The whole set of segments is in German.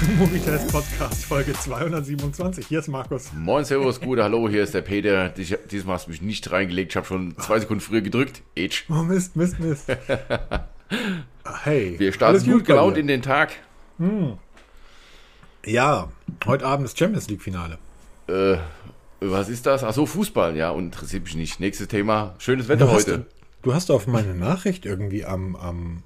Movitest Podcast, Folge 227. Hier ist Markus. Moin, Servus, gute Hallo, hier ist der Peter. Dies- Diesmal hast du mich nicht reingelegt, ich habe schon zwei Sekunden früher gedrückt. Itch. Oh Mist, Mist, Mist. hey. Wir starten alles gut bei gelaunt in den Tag. Ja, heute Abend ist Champions League Finale. Äh, was ist das? Ach so, Fußball, ja, und interessiert mich nicht. Nächstes Thema, schönes Wetter Du hast, heute. du hast auf meine Nachricht irgendwie am, am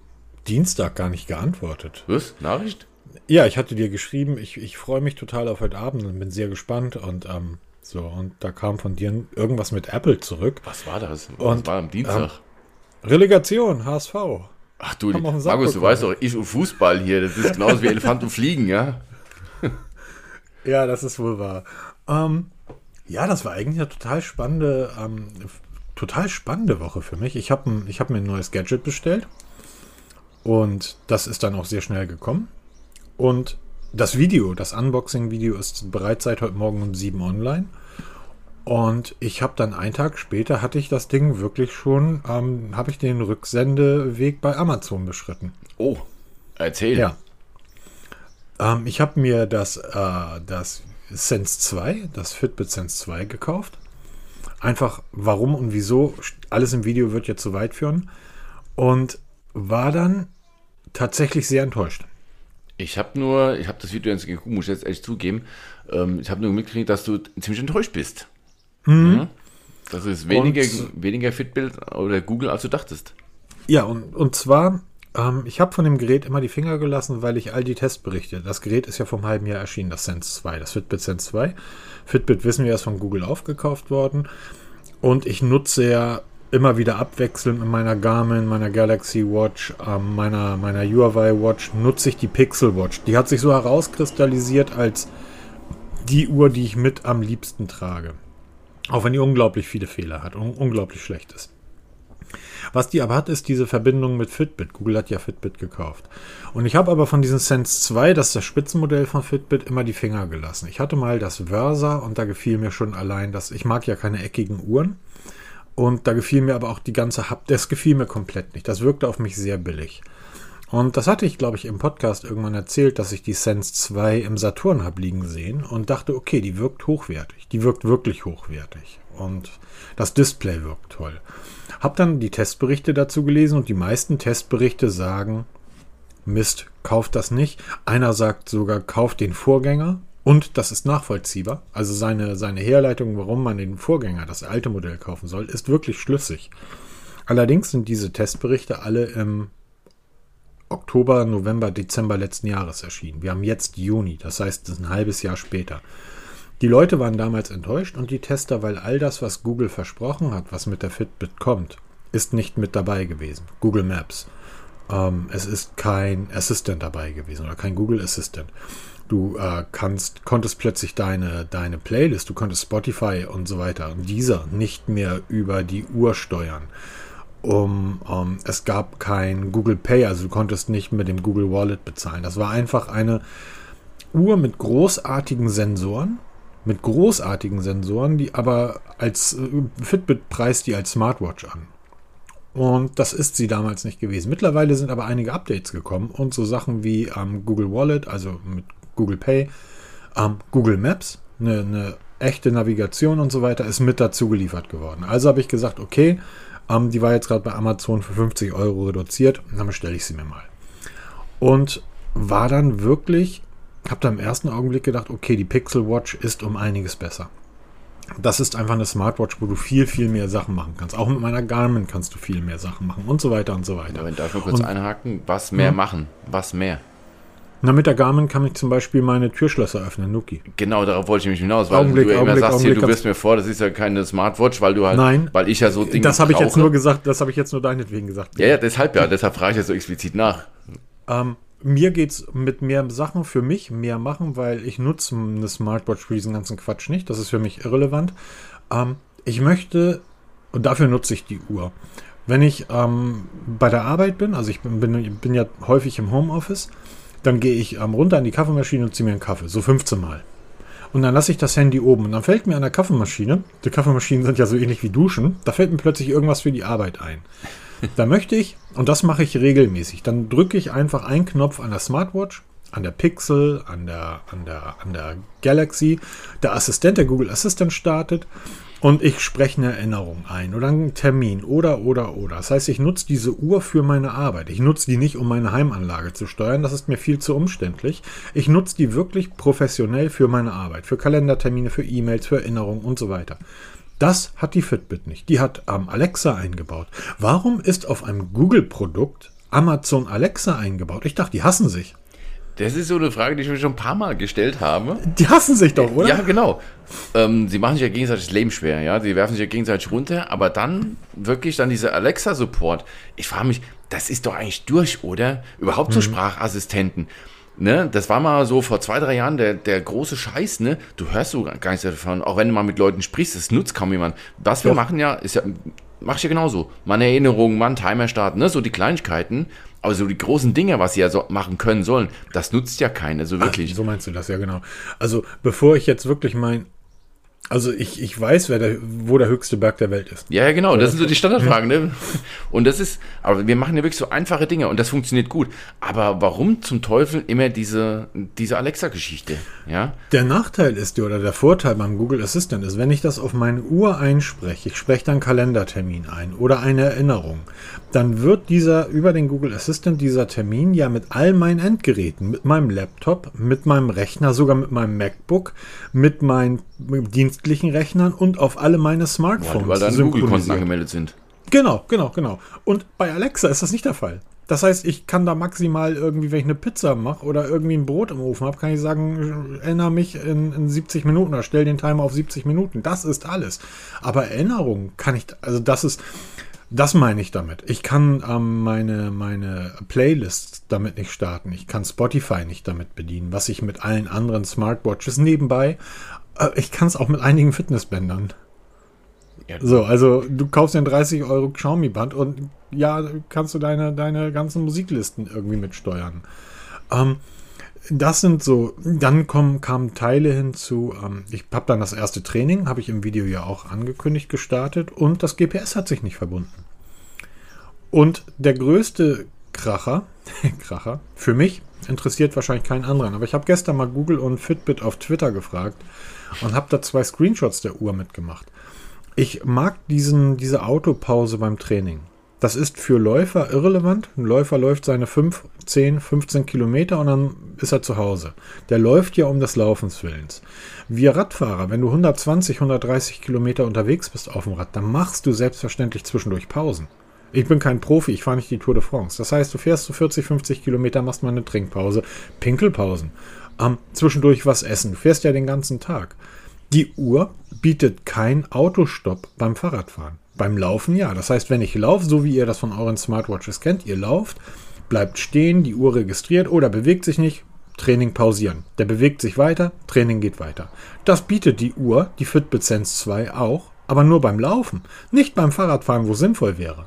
Dienstag gar nicht geantwortet. Was? Nachricht? Ja, ich hatte dir geschrieben, ich, ich freue mich total auf heute Abend und bin sehr gespannt und ähm, so, und da kam von dir irgendwas mit Apple zurück. Was war das? Was Und, war am Dienstag? Relegation, HSV. Ach du, Markus, du bekommen. weißt doch, ich und Fußball hier, das ist genauso wie Elefant und Fliegen, ja? Ja, das ist wohl wahr. Ähm, ja, das war eigentlich eine total spannende, ähm, total spannende Woche für mich. Ich habe ich hab mir ein neues Gadget bestellt und das ist dann auch sehr schnell gekommen. Und das Video, das Unboxing-Video ist bereits seit heute Morgen um 7 online. Und ich habe dann einen Tag später hatte ich das Ding wirklich schon, ähm, habe ich den Rücksendeweg bei Amazon beschritten. Oh, erzähl. Ja. Ähm, ich habe mir das, äh, das Sense 2, das Fitbit Sense 2 gekauft. Einfach warum und wieso, alles im Video wird jetzt zu weit führen. Und war dann tatsächlich sehr enttäuscht. Ich habe nur, ich habe das Video jetzt geguckt, muss ich jetzt echt zugeben. Ähm, ich habe nur mitgekriegt, dass du ziemlich enttäuscht bist. Mhm. Das ist weniger, Und- weniger Fitbild oder Google, als du dachtest. Ja, und, und zwar, ähm, ich habe von dem Gerät immer die Finger gelassen, weil ich all die Testberichte, das Gerät ist ja vom halben Jahr erschienen, das Sense 2, das Fitbit Sense 2. Fitbit wissen wir, ist von Google aufgekauft worden. Und ich nutze ja immer wieder abwechselnd in meiner Garmin, meiner Galaxy Watch, ähm, meiner, meiner Huawei Watch, nutze ich die Pixel Watch. Die hat sich so herauskristallisiert als die Uhr, die ich mit am liebsten trage. Auch wenn die unglaublich viele Fehler hat und unglaublich schlecht ist. Was die aber hat, ist diese Verbindung mit Fitbit. Google hat ja Fitbit gekauft. Und ich habe aber von diesem Sense 2, das ist das Spitzenmodell von Fitbit, immer die Finger gelassen. Ich hatte mal das Versa und da gefiel mir schon allein das. Ich mag ja keine eckigen Uhren. Und da gefiel mir aber auch die ganze Hub, das gefiel mir komplett nicht. Das wirkte auf mich sehr billig. Und das hatte ich, glaube ich, im Podcast irgendwann erzählt, dass ich die Sense 2 im Saturn habe liegen sehen und dachte, okay, die wirkt hochwertig. Die wirkt wirklich hochwertig. Und das Display wirkt toll. Hab dann die Testberichte dazu gelesen und die meisten Testberichte sagen, Mist, kauft das nicht. Einer sagt sogar, kauft den Vorgänger. Und das ist nachvollziehbar. Also seine, seine Herleitung, warum man den Vorgänger, das alte Modell kaufen soll, ist wirklich schlüssig. Allerdings sind diese Testberichte alle im Oktober, November, Dezember letzten Jahres erschienen. Wir haben jetzt Juni, das heißt, das ist ein halbes Jahr später. Die Leute waren damals enttäuscht und die Tester, weil all das, was Google versprochen hat, was mit der Fitbit kommt, ist nicht mit dabei gewesen. Google Maps. Ähm, es ist kein Assistant dabei gewesen oder kein Google Assistant. Du äh, kannst, konntest plötzlich deine, deine Playlist, du konntest Spotify und so weiter und dieser nicht mehr über die Uhr steuern. Um, ähm, es gab kein Google Pay, also du konntest nicht mit dem Google Wallet bezahlen. Das war einfach eine Uhr mit großartigen Sensoren, mit großartigen Sensoren, die aber als äh, Fitbit preist die als Smartwatch an. Und das ist sie damals nicht gewesen. Mittlerweile sind aber einige Updates gekommen und so Sachen wie ähm, Google Wallet, also mit Google Pay, ähm, Google Maps, eine, eine echte Navigation und so weiter ist mit dazu geliefert geworden. Also habe ich gesagt, okay, ähm, die war jetzt gerade bei Amazon für 50 Euro reduziert, dann bestelle ich sie mir mal. Und war dann wirklich, habe da im ersten Augenblick gedacht, okay, die Pixel Watch ist um einiges besser. Das ist einfach eine Smartwatch, wo du viel, viel mehr Sachen machen kannst. Auch mit meiner Garmin kannst du viel mehr Sachen machen und so weiter und so weiter. Aber darf ich kurz Und- einhaken? Was mehr machen? Was mehr? Na, mit der Garmin kann ich zum Beispiel meine Türschlösser öffnen, Nuki. Genau, darauf wollte ich mich hinaus, weil Augenblick, du ja immer Augenblick, sagst, hier, Augenblick, du wirst mir vor, das ist ja keine Smartwatch, weil du halt, Nein. weil ich ja so Dinge Das habe ich jetzt nur gesagt, das habe ich jetzt nur deinetwegen gesagt. Ja, ja, deshalb ja, deshalb frage ich jetzt so explizit nach. Ähm, mir geht es mit mehr Sachen für mich, mehr machen, weil ich nutze eine Smartwatch für diesen ganzen Quatsch nicht. Das ist für mich irrelevant. Ähm, ich möchte, und dafür nutze ich die Uhr. Wenn ich ähm, bei der Arbeit bin, also ich bin, bin, bin ja häufig im Homeoffice, dann gehe ich ähm, runter an die Kaffeemaschine und ziehe mir einen Kaffee, so 15 Mal. Und dann lasse ich das Handy oben und dann fällt mir an der Kaffeemaschine, die Kaffeemaschinen sind ja so ähnlich wie Duschen, da fällt mir plötzlich irgendwas für die Arbeit ein. Da möchte ich, und das mache ich regelmäßig, dann drücke ich einfach einen Knopf an der Smartwatch, an der Pixel, an der, an der, an der Galaxy, der Assistent, der Google Assistant startet und ich spreche eine Erinnerung ein oder einen Termin oder, oder, oder. Das heißt, ich nutze diese Uhr für meine Arbeit. Ich nutze die nicht, um meine Heimanlage zu steuern. Das ist mir viel zu umständlich. Ich nutze die wirklich professionell für meine Arbeit, für Kalendertermine, für E-Mails, für Erinnerungen und so weiter. Das hat die Fitbit nicht. Die hat ähm, Alexa eingebaut. Warum ist auf einem Google-Produkt Amazon Alexa eingebaut? Ich dachte, die hassen sich. Das ist so eine Frage, die ich mir schon ein paar Mal gestellt habe. Die hassen sich doch, oder? Ja, genau. Ähm, sie machen sich ja gegenseitig das Leben schwer, ja. Sie werfen sich ja gegenseitig runter, aber dann wirklich dann dieser Alexa-Support. Ich frage mich, das ist doch eigentlich durch, oder? Überhaupt so Sprachassistenten. Ne, das war mal so vor zwei, drei Jahren der, der große Scheiß, ne? Du hörst so gar nichts davon, auch wenn du mal mit Leuten sprichst, das nutzt kaum jemand. Was wir Doch. machen ja, ist ja, mach ich ja genauso. Mal eine Erinnerung, mal einen Timer starten, ne? So die Kleinigkeiten. Aber so die großen Dinge, was sie ja so machen können sollen, das nutzt ja keiner, so wirklich. Ach, so meinst du das, ja genau. Also bevor ich jetzt wirklich mein, also ich, ich weiß, wer der, wo der höchste Berg der Welt ist. Ja, ja, genau. Das sind so die Standardfragen. Ne? Und das ist, aber wir machen ja wirklich so einfache Dinge und das funktioniert gut. Aber warum zum Teufel immer diese, diese Alexa-Geschichte? Ja, Der Nachteil ist, oder der Vorteil beim Google Assistant ist, wenn ich das auf meine Uhr einspreche, ich spreche dann Kalendertermin ein oder eine Erinnerung, dann wird dieser über den Google Assistant dieser Termin ja mit all meinen Endgeräten, mit meinem Laptop, mit meinem Rechner, sogar mit meinem MacBook, mit meinen dienstlichen Rechnern und auf alle meine Smartphones weil deine Google-Konten angemeldet sind. Genau, genau, genau. Und bei Alexa ist das nicht der Fall. Das heißt, ich kann da maximal irgendwie, wenn ich eine Pizza mache oder irgendwie ein Brot im Ofen habe, kann ich sagen, erinnere mich in, in 70 Minuten oder stell den Timer auf 70 Minuten. Das ist alles. Aber Erinnerungen kann ich, also das ist, das meine ich damit. Ich kann ähm, meine, meine Playlists damit nicht starten. Ich kann Spotify nicht damit bedienen, was ich mit allen anderen Smartwatches nebenbei. Äh, ich kann es auch mit einigen Fitnessbändern. Ja, So, also du kaufst ein 30 Euro Xiaomi-Band und ja, kannst du deine, deine ganzen Musiklisten irgendwie mitsteuern. Ähm, das sind so, dann kommen, kamen Teile hinzu. Ähm, ich habe dann das erste Training, habe ich im Video ja auch angekündigt, gestartet und das GPS hat sich nicht verbunden. Und der größte Kracher, Kracher, für mich interessiert wahrscheinlich keinen anderen, aber ich habe gestern mal Google und Fitbit auf Twitter gefragt und habe da zwei Screenshots der Uhr mitgemacht. Ich mag diesen, diese Autopause beim Training. Das ist für Läufer irrelevant. Ein Läufer läuft seine 5, 10, 15 Kilometer und dann ist er zu Hause. Der läuft ja um des Laufens Willens. Wir Radfahrer, wenn du 120, 130 Kilometer unterwegs bist auf dem Rad, dann machst du selbstverständlich zwischendurch Pausen. Ich bin kein Profi, ich fahre nicht die Tour de France. Das heißt, du fährst so 40, 50 Kilometer, machst mal eine Trinkpause, Pinkelpausen. Ähm, zwischendurch was essen. Du fährst ja den ganzen Tag. Die Uhr bietet kein Autostopp beim Fahrradfahren. Beim Laufen ja. Das heißt, wenn ich laufe, so wie ihr das von euren Smartwatches kennt, ihr lauft, bleibt stehen, die Uhr registriert oder bewegt sich nicht, Training pausieren. Der bewegt sich weiter, Training geht weiter. Das bietet die Uhr, die Fitbit Sense 2 auch, aber nur beim Laufen, nicht beim Fahrradfahren, wo sinnvoll wäre.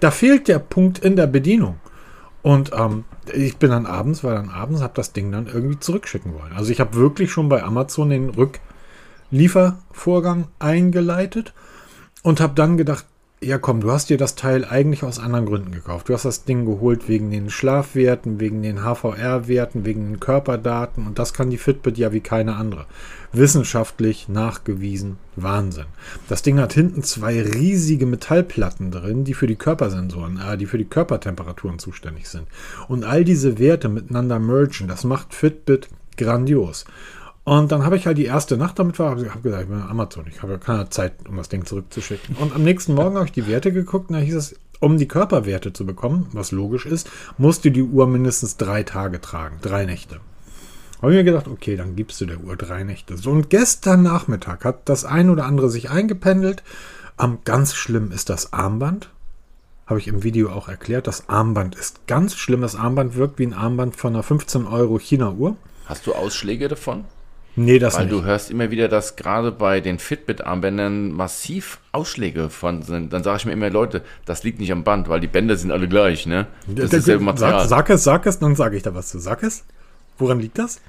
Da fehlt der Punkt in der Bedienung. Und ähm, ich bin dann abends, weil dann abends habe das Ding dann irgendwie zurückschicken wollen. Also ich habe wirklich schon bei Amazon den Rückliefervorgang eingeleitet und habe dann gedacht, ja komm, du hast dir das Teil eigentlich aus anderen Gründen gekauft. Du hast das Ding geholt wegen den Schlafwerten, wegen den HVR-Werten, wegen den Körperdaten und das kann die Fitbit ja wie keine andere. Wissenschaftlich nachgewiesen, Wahnsinn. Das Ding hat hinten zwei riesige Metallplatten drin, die für die Körpersensoren, äh, die für die Körpertemperaturen zuständig sind. Und all diese Werte miteinander mergen, das macht Fitbit grandios. Und dann habe ich halt die erste Nacht damit war, habe hab gesagt, ich bin Amazon, ich habe ja keine Zeit, um das Ding zurückzuschicken. Und am nächsten Morgen habe ich die Werte geguckt und da hieß es, um die Körperwerte zu bekommen, was logisch ist, musst du die Uhr mindestens drei Tage tragen, drei Nächte. Habe ich mir gedacht, okay, dann gibst du der Uhr drei Nächte. So, und gestern Nachmittag hat das ein oder andere sich eingependelt. Am ganz schlimm ist das Armband. Habe ich im Video auch erklärt. Das Armband ist ganz schlimm. Das Armband wirkt wie ein Armband von einer 15 Euro China-Uhr. Hast du Ausschläge davon? Nee, das Weil nicht. du hörst immer wieder, dass gerade bei den Fitbit-Armbändern massiv Ausschläge von sind. Dann sage ich mir immer, Leute, das liegt nicht am Band, weil die Bänder sind alle gleich, ne? Das ist dasselbe Material. Sag, sag es, sag es, dann sage ich da was zu. Sag es. Woran liegt das?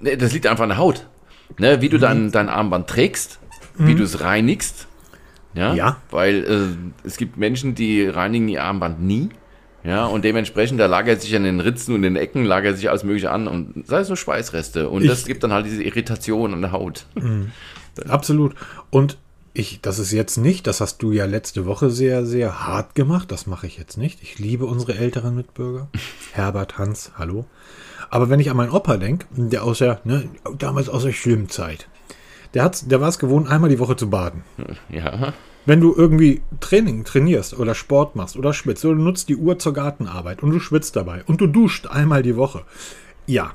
Nee, das liegt einfach an der Haut. Ne, wie du dein, dein Armband trägst, wie du es reinigst. Ja. Ja. Weil äh, es gibt Menschen, die reinigen ihr Armband nie. Ja, und dementsprechend, da lagert sich an den Ritzen und den Ecken, lagert sich alles Mögliche an und sei es so Schweißreste. Und Ich- das gibt dann halt diese Irritation an der Haut. Absolut. Und ich, das ist jetzt nicht, das hast du ja letzte Woche sehr, sehr hart gemacht. Das mache ich jetzt nicht. Ich liebe unsere älteren Mitbürger. Herbert, Hans, hallo. Aber wenn ich an meinen Opa denke, der aus der, ne, damals aus der schlimmen Zeit, der, hat's, der war es gewohnt, einmal die Woche zu baden. Ja, Wenn du irgendwie Training trainierst oder Sport machst oder schwitzt oder du nutzt die Uhr zur Gartenarbeit und du schwitzt dabei und du duscht einmal die Woche. Ja.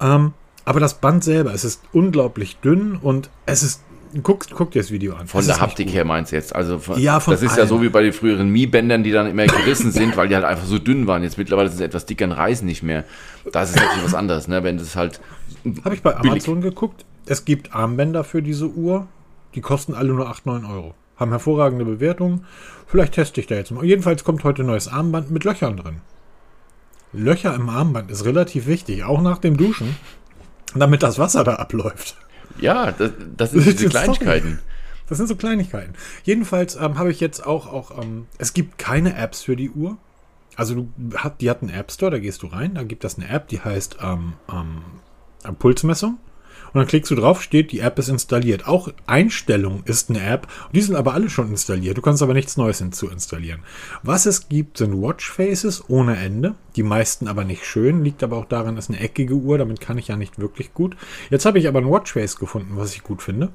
Ähm, aber das Band selber, es ist unglaublich dünn und es ist. Guck, guck dir das Video an. von Es der Haptik her meinst du jetzt. Also von, Ja, von das ist ja allem. so wie bei den früheren Mii-Bändern, die dann immer gerissen sind, weil die halt einfach so dünn waren. Jetzt mittlerweile sind sie etwas dicker und reißen nicht mehr. Das ist natürlich was anderes, ne? Wenn das halt. Habe ich bei billig. Amazon geguckt. Es gibt Armbänder für diese Uhr. Die kosten alle nur 8, 9 Euro. Haben hervorragende Bewertungen. Vielleicht teste ich da jetzt mal. Jedenfalls kommt heute ein neues Armband mit Löchern drin. Löcher im Armband ist relativ wichtig, auch nach dem Duschen, damit das Wasser da abläuft. Ja, das, das sind diese Kleinigkeiten. Das sind so Kleinigkeiten. Jedenfalls ähm, habe ich jetzt auch, auch ähm, es gibt keine Apps für die Uhr. Also du hat, die hat einen App Store, da gehst du rein, da gibt es eine App, die heißt ähm, ähm, Pulsmessung. Und dann klickst du drauf, steht, die App ist installiert. Auch Einstellung ist eine App. Die sind aber alle schon installiert. Du kannst aber nichts Neues hinzuinstallieren. Was es gibt, sind Watchfaces ohne Ende. Die meisten aber nicht schön. Liegt aber auch daran, ist eine eckige Uhr. Damit kann ich ja nicht wirklich gut. Jetzt habe ich aber ein Watchface gefunden, was ich gut finde.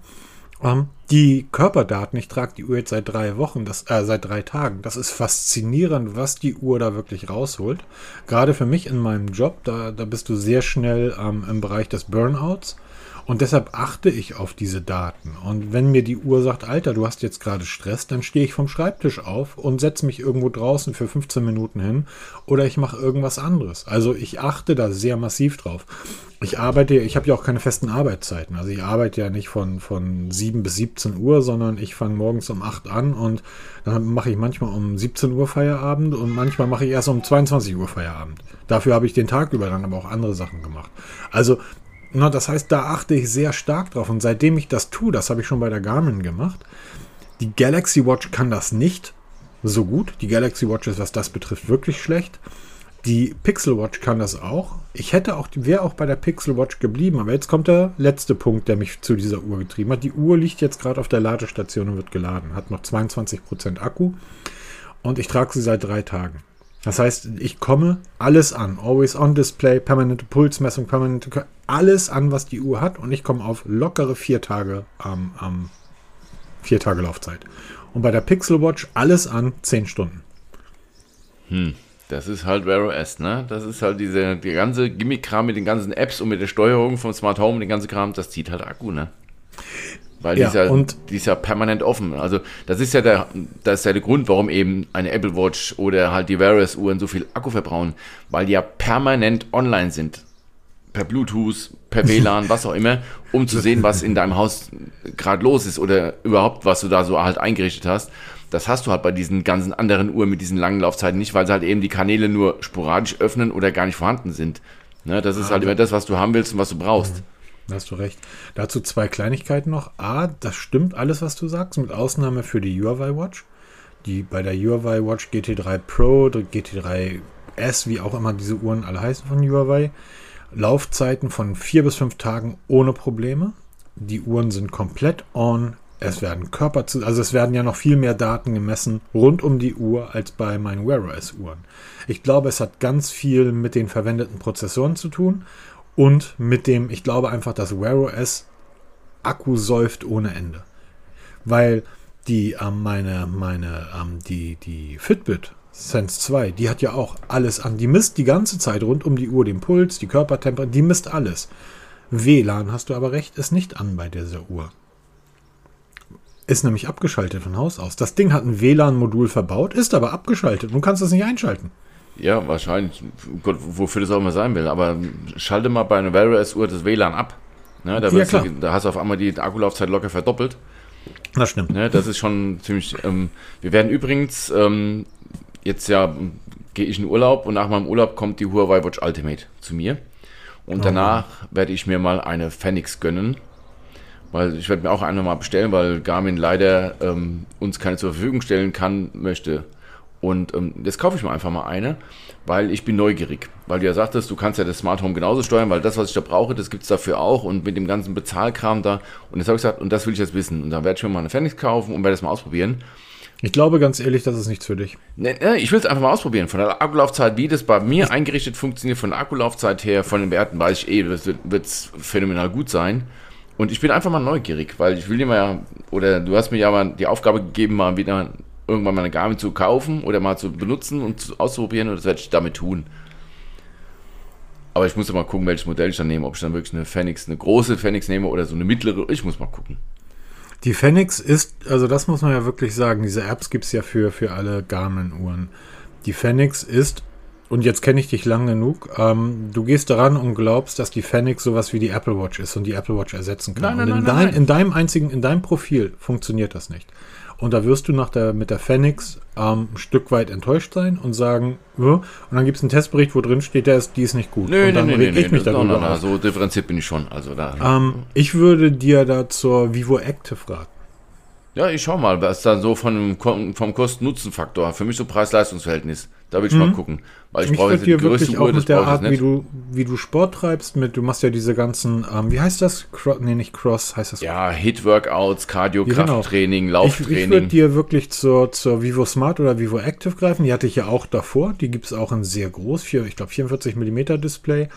Ähm, die Körperdaten, ich trage die Uhr jetzt seit drei Wochen, das, äh, seit drei Tagen. Das ist faszinierend, was die Uhr da wirklich rausholt. Gerade für mich in meinem Job, da, da bist du sehr schnell ähm, im Bereich des Burnouts. Und deshalb achte ich auf diese Daten. Und wenn mir die Uhr sagt, Alter, du hast jetzt gerade Stress, dann stehe ich vom Schreibtisch auf und setze mich irgendwo draußen für 15 Minuten hin oder ich mache irgendwas anderes. Also ich achte da sehr massiv drauf. Ich arbeite, ich habe ja auch keine festen Arbeitszeiten. Also ich arbeite ja nicht von, von 7 bis 17 Uhr, sondern ich fange morgens um 8 an und dann mache ich manchmal um 17 Uhr Feierabend und manchmal mache ich erst um 22 Uhr Feierabend. Dafür habe ich den Tag über dann aber auch andere Sachen gemacht. Also na, das heißt, da achte ich sehr stark drauf. Und seitdem ich das tue, das habe ich schon bei der Garmin gemacht. Die Galaxy Watch kann das nicht so gut. Die Galaxy Watch ist, was das betrifft, wirklich schlecht. Die Pixel Watch kann das auch. Ich hätte auch, wäre auch bei der Pixel Watch geblieben, aber jetzt kommt der letzte Punkt, der mich zu dieser Uhr getrieben hat. Die Uhr liegt jetzt gerade auf der Ladestation und wird geladen. Hat noch 22% Akku und ich trage sie seit drei Tagen. Das heißt, ich komme alles an. Always on Display, permanente Pulsmessung, permanente, alles an, was die Uhr hat. Und ich komme auf lockere vier Tage, ähm, ähm, vier Tage Laufzeit. Und bei der Pixel Watch alles an zehn Stunden. Das ist halt Wear OS, ne? Das ist halt diese, die ganze Gimmick-Kram mit den ganzen Apps und mit der Steuerung vom Smart Home, den ganzen Kram, das zieht halt Akku, ne? Weil Ja, die, ist ja, und- die ist ja permanent offen. Also das ist ja der, das ist ja der Grund, warum eben eine Apple Watch oder halt die OS Uhren so viel Akku verbrauchen, weil die ja permanent online sind. Per Bluetooth, per WLAN, was auch immer, um zu sehen, was in deinem Haus gerade los ist oder überhaupt, was du da so halt eingerichtet hast. Das hast du halt bei diesen ganzen anderen Uhren mit diesen langen Laufzeiten nicht, weil sie halt eben die Kanäle nur sporadisch öffnen oder gar nicht vorhanden sind. Ne, das ist halt immer das, was du haben willst und was du brauchst. Da hast du recht. Dazu zwei Kleinigkeiten noch. A, das stimmt alles, was du sagst, mit Ausnahme für die Huawei Watch. Die bei der Huawei Watch GT3 Pro, oder GT3 S, wie auch immer diese Uhren alle heißen von Huawei, Laufzeiten von vier bis fünf Tagen ohne Probleme. Die Uhren sind komplett on. Es werden Körper zu, also es werden ja noch viel mehr Daten gemessen rund um die Uhr als bei meinen Wear OS Uhren. Ich glaube, es hat ganz viel mit den verwendeten Prozessoren zu tun und mit dem, ich glaube einfach, dass Wear OS Akku säuft ohne Ende. Weil die, ähm, meine, meine, ähm, die, die Fitbit Sense 2, die hat ja auch alles an. Die misst die ganze Zeit rund um die Uhr den Puls, die Körpertemperatur, die misst alles. WLAN, hast du aber recht, ist nicht an bei dieser Uhr. Ist nämlich abgeschaltet von Haus aus. Das Ding hat ein WLAN-Modul verbaut, ist aber abgeschaltet. Du kannst es nicht einschalten. Ja, wahrscheinlich. Gott, wofür das auch immer sein will. Aber schalte mal bei einer Wear OS Uhr das WLAN ab. Ne, da, Ja, du, da hast du auf einmal die Akkulaufzeit locker verdoppelt. Das stimmt. Ne, das ist schon ziemlich. Ähm, wir werden übrigens ähm, jetzt ja gehe ich in Urlaub und nach meinem Urlaub kommt die Huawei Watch Ultimate zu mir. Und danach werde ich mir mal eine Phoenix gönnen. Weil ich werde mir auch eine mal bestellen, weil Garmin leider ähm, uns keine zur Verfügung stellen kann, möchte. Und ähm, jetzt kaufe ich mir einfach mal eine, weil ich bin neugierig. Weil du ja sagtest, du kannst ja das Smart Home genauso steuern, weil das, was ich da brauche, das gibt es dafür auch und mit dem ganzen Bezahlkram da. Und jetzt habe ich gesagt, und das will ich jetzt wissen. Und dann werde ich mir mal eine Phoenix kaufen und werde das mal ausprobieren. Ich glaube ganz ehrlich, das ist nichts für dich. Ne, ne, ich will es einfach mal ausprobieren. Von der Akkulaufzeit, wie das bei mir eingerichtet funktioniert, von der Akkulaufzeit her, von den Werten weiß ich eh, das wird phänomenal gut sein. Und ich bin einfach mal neugierig, weil ich will dir mal ja, oder du hast mir ja mal die Aufgabe gegeben, mal wieder irgendwann mal eine Garmin zu kaufen oder mal zu benutzen und zu, auszuprobieren und das werde ich damit tun. Aber ich muss ja mal gucken, welches Modell ich dann nehme, ob ich dann wirklich eine Phoenix, eine große Phoenix nehme oder so eine mittlere. Ich muss mal gucken. Die Phoenix ist, also das muss man ja wirklich sagen, diese Apps gibt es ja für, für alle Garmin-Uhren. Die Phoenix ist, und jetzt kenne ich dich lang genug, ähm, du gehst daran und glaubst, dass die Phoenix sowas wie die Apple Watch ist und die Apple Watch ersetzen kann. Nein, nein, und in, nein, dein, nein. in deinem einzigen, in deinem Profil funktioniert das nicht. Und da wirst du nach der, mit der Phoenix ähm, ein Stück weit enttäuscht sein und sagen, ja. und dann gibt es einen Testbericht, wo drin steht, der ist, die ist nicht gut. Nö, und dann nö, reg nö, ich mich nö, darüber no, no, so differenziert bin ich schon. Also da. Ähm, ich würde dir da zur Vivo Active raten. Ja, ich schau mal, was dann so von, vom Kosten-Nutzen-Faktor, für mich so Preis-Leistungs-Verhältnis, da will ich mal gucken. Weil ich Ich brauche jetzt die dir größte wirklich auch Uhr, das mit der Art, wie du, wie du Sport treibst, mit, du machst ja diese ganzen, ähm, wie heißt das? Cro nee, nicht Cross, heißt das? Ja, Hit-Workouts, Cardio, Ja, genau. Krafttraining, Ich, ich würde Lauftraining. dir wirklich zur, zur Vivo Smart oder Vivo Active greifen. Die hatte ich ja auch davor. Die gibt es auch in sehr groß, vier, ich glaube 44 mm Display.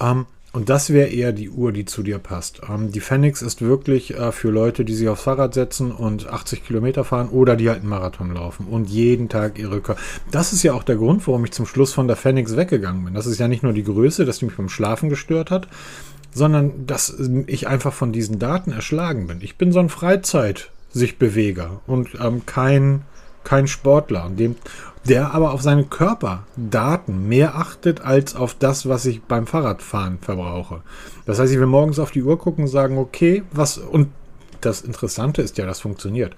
Ähm, und das wäre eher die Uhr, die zu dir passt. Ähm, die Phoenix ist wirklich äh, für Leute, die sich aufs Fahrrad setzen und 80 Kilometer fahren oder die halt einen Marathon laufen und jeden Tag ihre Kör Das ist ja auch der Grund, warum ich zum Schluss von der Phoenix weggegangen bin. Das ist ja nicht nur die Größe, dass die mich beim Schlafen gestört hat, sondern dass ich einfach von diesen Daten erschlagen bin. Ich bin so ein Freizeit sich Beweger und ähm, kein, kein Sportler, und dem, der aber auf seine Körperdaten mehr achtet als auf das, was ich beim Fahrradfahren verbrauche. Das heißt, ich will morgens auf die Uhr gucken und sagen, okay, was und das Interessante ist ja, das funktioniert.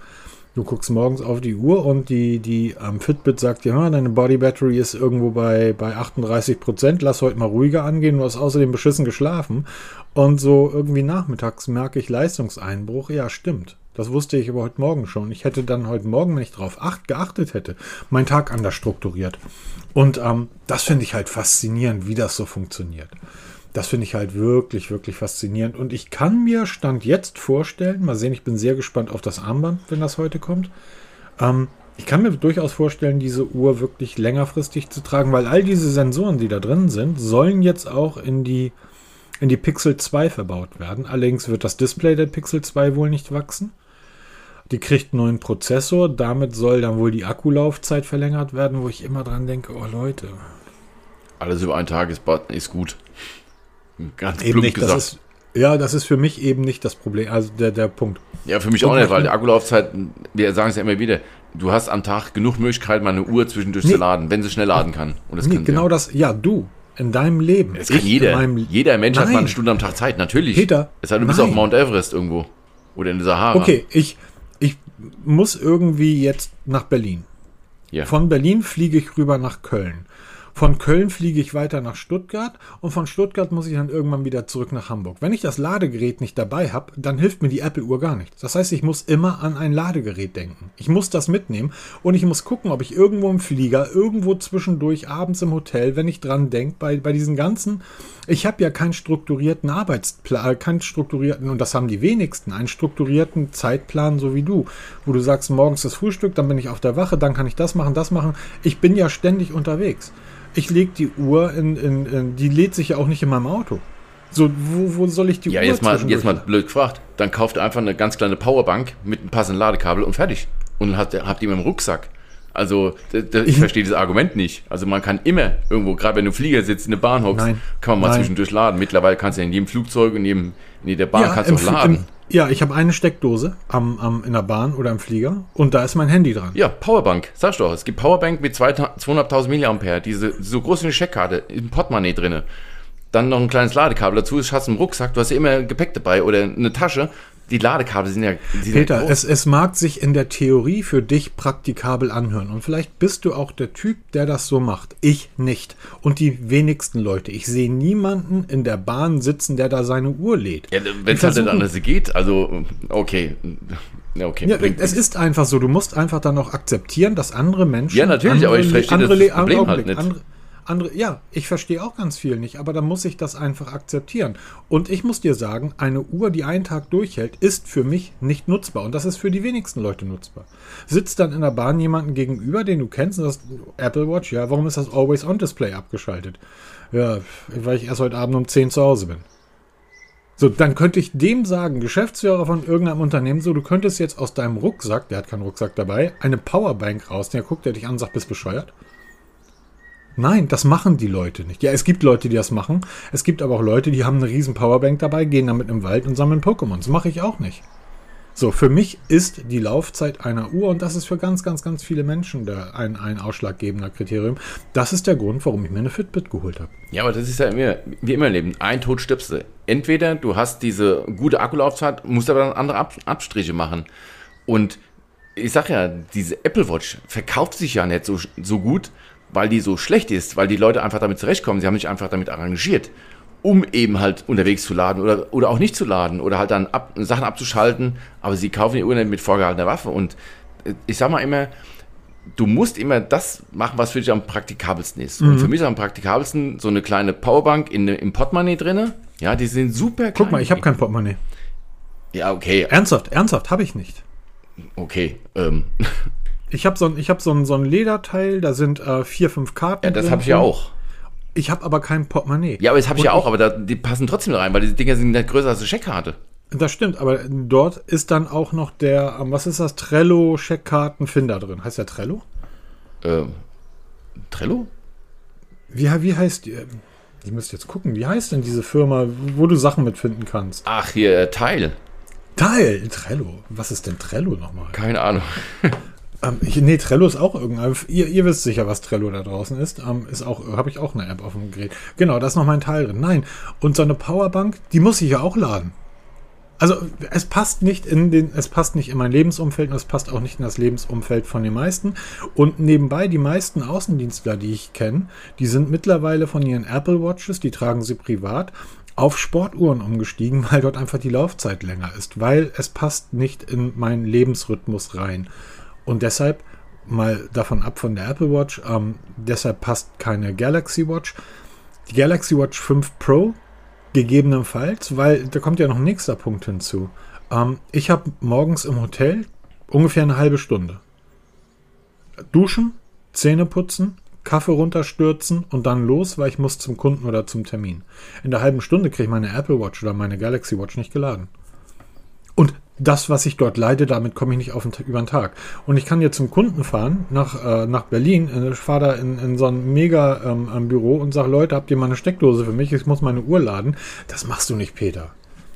Du guckst morgens auf die Uhr und die, die ähm, Fitbit sagt dir, ja, deine Body Battery ist irgendwo bei, bei 38 Prozent, lass heute mal ruhiger angehen, du hast außerdem beschissen geschlafen. Und so irgendwie nachmittags merke ich Leistungseinbruch. Ja, stimmt. Das wusste ich aber heute Morgen schon. Ich hätte dann heute Morgen, wenn ich darauf acht, geachtet hätte, meinen Tag anders strukturiert. Und ähm, das finde ich halt faszinierend, wie das so funktioniert. Das finde ich halt wirklich, wirklich faszinierend. Und ich kann mir Stand jetzt vorstellen, mal sehen, ich bin sehr gespannt auf das Armband, wenn das heute kommt. Ähm, ich kann mir durchaus vorstellen, diese Uhr wirklich längerfristig zu tragen, weil all diese Sensoren, die da drin sind, sollen jetzt auch in die, in die Pixel 2 verbaut werden. Allerdings wird das Display der Pixel 2 wohl nicht wachsen. Die kriegt einen neuen Prozessor, damit soll dann wohl die Akkulaufzeit verlängert werden, wo ich immer dran denke, oh Leute, Alles über einen Tag ist, ist gut. Ganz eben plump nicht, das gesagt. ist, ja, das ist für mich eben nicht das Problem, also der, der Punkt. Ja, für mich Und auch nicht, weil die Akkulaufzeit, wir sagen es ja immer wieder, du hast am Tag genug Möglichkeit, mal eine Uhr zwischendurch Nee. zu laden, wenn sie schnell laden kann. Und das Nee, genau ja. das, ja, du, in deinem Leben. Das kann jeder. In meinem, Jeder Mensch hat Nein. mal eine Stunde am Tag Zeit, natürlich. Peter, Es sei denn, du bist auf Mount Everest irgendwo. Oder in der Sahara. Okay, ich, ich muss irgendwie jetzt nach Berlin. Ja. Von Berlin fliege ich rüber nach Köln. Von Köln fliege ich weiter nach Stuttgart und von Stuttgart muss ich dann irgendwann wieder zurück nach Hamburg. Wenn ich das Ladegerät nicht dabei habe, dann hilft mir die Apple-Uhr gar nichts. Das heißt, ich muss immer an ein Ladegerät denken. Ich muss das mitnehmen und ich muss gucken, ob ich irgendwo im Flieger, irgendwo zwischendurch, abends im Hotel, wenn ich dran denke, bei, bei diesen ganzen, ich habe ja keinen strukturierten Arbeitsplan, keinen strukturierten, und das haben die wenigsten, einen strukturierten Zeitplan, so wie du, wo du sagst, morgens das Frühstück, dann bin ich auf der Wache, dann kann ich das machen, das machen. Ich bin ja ständig unterwegs. Ich lege die Uhr in, in, in, die lädt sich ja auch nicht in meinem Auto. So, wo, wo soll ich die Ja, Uhr jetzt mal, jetzt mal blöd gefragt. Dann kauft ihr einfach eine ganz kleine Powerbank mit einem passenden Ladekabel und fertig. Und dann habt ihr, habt ihr im Rucksack. Also, ich verstehe das Argument nicht. Also, man kann immer irgendwo, gerade wenn du im Flieger sitzt, in der Bahn hockst, Nein. kann man mal Nein. zwischendurch laden. Mittlerweile kannst du ja in jedem Flugzeug, in, jedem, in jeder Bahn kannst du auch laden. Im, ja, ich habe eine Steckdose am, am, in der Bahn oder im Flieger und da ist mein Handy dran. Ja, Powerbank, sagst du doch. Es gibt Powerbank mit 200.000 mAh, diese so groß wie eine Scheckkarte, im Portemonnaie drinne. Dann noch ein kleines Ladekabel dazu, das hast im Rucksack, du hast ja immer Gepäck dabei oder eine Tasche. Die Ladekabel sind ja. Sind Peter, ja es, es mag sich in der Theorie für dich praktikabel anhören. Und vielleicht bist du auch der Typ, der das so macht. Ich nicht. Und die wenigsten Leute. Ich sehe niemanden in der Bahn sitzen, der da seine Uhr lädt. Ja, wenn es halt nicht anders geht, also okay. Okay. Ja, es ist einfach so. Du musst einfach dann auch akzeptieren, dass andere Menschen. Ja, natürlich, andere, aber ich verstehe andere, das Problem halt nicht. Andere, andere, ja, ich verstehe auch ganz viel nicht, aber da muss ich das einfach akzeptieren. Und ich muss dir sagen, eine Uhr, die einen Tag durchhält, ist für mich nicht nutzbar. Und das ist für die wenigsten Leute nutzbar. Sitzt dann in der Bahn jemanden gegenüber, den du kennst, und das Apple Watch, ja, warum ist das Always-On-Display abgeschaltet? Ja, weil ich erst heute Abend um 10 zu Hause bin. So, dann könnte ich dem sagen, Geschäftsführer von irgendeinem Unternehmen, so, du könntest jetzt aus deinem Rucksack, der hat keinen Rucksack dabei, eine Powerbank raus, der guckt der dich an und sagt, bist bescheuert. Nein, das machen die Leute nicht. Ja, es gibt Leute, die das machen. Es gibt aber auch Leute, die haben eine riesen Powerbank dabei, gehen damit im Wald und sammeln Pokémon. Das mache ich auch nicht. So, für mich ist die Laufzeit einer Uhr, und das ist für ganz, ganz, ganz viele Menschen der, ein, ein ausschlaggebender Kriterium, das ist der Grund, warum ich mir eine Fitbit geholt habe. Ja, aber das ist ja immer, wie immer im Leben, ein Tod stirbst du. Entweder du hast diese gute Akkulaufzeit, musst aber dann andere Ab Abstriche machen. Und ich sag ja, diese Apple Watch verkauft sich ja nicht so, so gut, weil die so schlecht ist, weil die Leute einfach damit zurechtkommen. Sie haben sich einfach damit arrangiert, um eben halt unterwegs zu laden oder, oder auch nicht zu laden oder halt dann ab, Sachen abzuschalten. Aber sie kaufen die Uhr mit vorgehaltener Waffe. Und äh, ich sag mal immer, du musst immer das machen, was für dich am praktikabelsten ist. Mhm. Und für mich ist am praktikabelsten so eine kleine Powerbank in, im Portemonnaie drinne. Ja, die sind super klein. Guck mal, ich habe kein Portemonnaie. Ja, okay. Ernsthaft, ernsthaft, habe ich nicht. Okay. Ähm. Ich habe so ein, hab so ein, so ein Lederteil, da sind äh, vier, fünf Karten. Ja, das habe ich ja auch. Ich habe aber kein Portemonnaie. Ja, aber das habe ich ja auch, aber da, die passen trotzdem rein, weil die Dinger sind nicht größer als eine Scheckkarte. Das stimmt, aber dort ist dann auch noch der, ähm, was ist das, Trello Scheckkartenfinder drin. Heißt der Trello? Ähm, Trello? Wie, wie heißt die? Ich müsste jetzt gucken, wie heißt denn diese Firma, wo du Sachen mitfinden kannst? Ach, hier, äh, Teil. Teil, Trello. Was ist denn Trello nochmal? Keine Ahnung. Ähm, ich, nee, Trello ist auch irgendein. Ihr, ihr wisst sicher, was Trello da draußen ist. Ähm, ist auch, habe ich auch eine App auf dem Gerät. Genau, da ist noch mein Teil drin. Nein. Und so eine Powerbank, die muss ich ja auch laden. Also es passt nicht in den, es passt nicht in mein Lebensumfeld und es passt auch nicht in das Lebensumfeld von den meisten. Und nebenbei die meisten Außendienstler, die ich kenne, die sind mittlerweile von ihren Apple Watches, die tragen sie privat, auf Sportuhren umgestiegen, weil dort einfach die Laufzeit länger ist, weil es passt nicht in meinen Lebensrhythmus rein. Und deshalb, mal davon ab von der Apple Watch, ähm, deshalb passt keine Galaxy Watch. Die Galaxy Watch 5 Pro gegebenenfalls, weil da kommt ja noch ein nächster Punkt hinzu. Ähm, ich habe morgens im Hotel ungefähr eine halbe Stunde. Duschen, Zähne putzen, Kaffee runterstürzen und dann los, weil ich muss zum Kunden oder zum Termin. In der halben Stunde kriege ich meine Apple Watch oder meine Galaxy Watch nicht geladen. Und das, was ich dort leide, damit komme ich nicht auf den, über den Tag. Und ich kann jetzt zum Kunden fahren, nach, äh, nach Berlin, äh, ich fahre da in, in so ein mega ähm, Büro und sage, Leute, habt ihr mal eine Steckdose für mich? Ich muss meine Uhr laden. Das machst du nicht, Peter.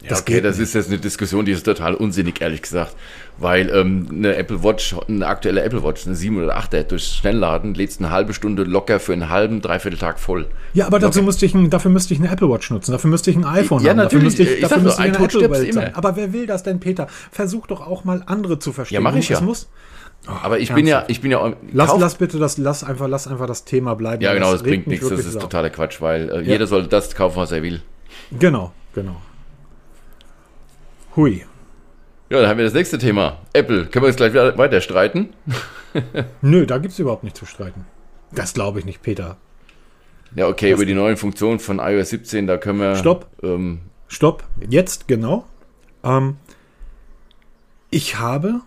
Ja, das okay, das ist jetzt eine Diskussion, die ist total unsinnig, ehrlich gesagt. Weil ähm, eine Apple Watch, eine aktuelle Apple Watch, eine 7 oder 8er, durch Schnellladen lädst eine halbe Stunde locker für einen halben, dreiviertel Tag voll. Ja, aber dazu müsste ich ein, dafür müsste ich eine Apple Watch nutzen, dafür müsste ich ein iPhone ja, haben. Natürlich, dafür müsste ich, dafür müsste ich eine Apple Welt sein. Aber wer will das denn, Peter? Versuch doch auch mal andere zu verstehen. Ja, mache ich ja. Muss, Oh, aber ich bin ja, ich bin ja. Lass, lass bitte das, lass einfach, lass einfach das Thema bleiben. Ja, genau, das, das bringt nichts. Das ist totaler Quatsch, weil äh, ja. jeder soll das kaufen, was er will. Genau, genau. Hui. Ja, dann haben wir das nächste Thema. Apple. Können wir jetzt gleich wieder weiter streiten? Nö, da gibt es überhaupt nicht zu streiten. Das glaube ich nicht, Peter. Ja, okay, das über die neuen Funktionen von iOS 17, da können wir. Stopp. Ähm, Stopp. Jetzt, genau. Ähm, ich habe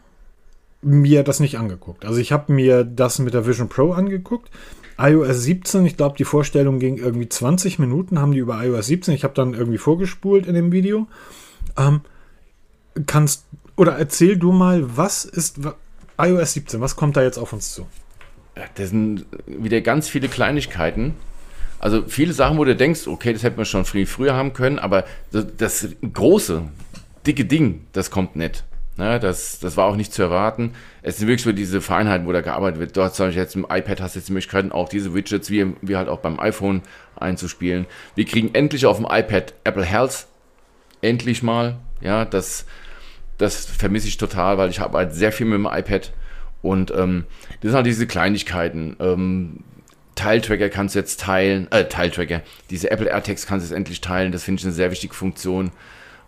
mir das nicht angeguckt. Also ich habe mir das mit der Vision Pro angeguckt. iOS 17, ich glaube, die Vorstellung ging irgendwie 20 Minuten, haben die über iOS 17. Ich habe dann irgendwie vorgespult in dem Video. Ähm, kannst oder erzähl du mal, was ist iOS 17? Was kommt da jetzt auf uns zu? Das sind wieder ganz viele Kleinigkeiten. Also viele Sachen, wo du denkst, okay, das hätten wir schon viel früher haben können, aber das, große, dicke Ding, das kommt nicht. Ja, das, das war auch nicht zu erwarten. Es sind wirklich so diese Feinheiten, wo da gearbeitet wird. Dort zum Beispiel jetzt im iPad hast du jetzt die Möglichkeit, auch diese Widgets, wie, wie halt auch beim iPhone einzuspielen. Wir kriegen endlich auf dem iPad Apple Health. Endlich mal. Ja, das Das vermisse ich total, weil ich habe halt sehr viel mit dem iPad. Und ähm, das sind halt diese Kleinigkeiten. Ähm, Teiltracker kannst du jetzt teilen, äh, Teiltracker, diese Apple AirTags kannst du jetzt endlich teilen. Das finde ich eine sehr wichtige Funktion,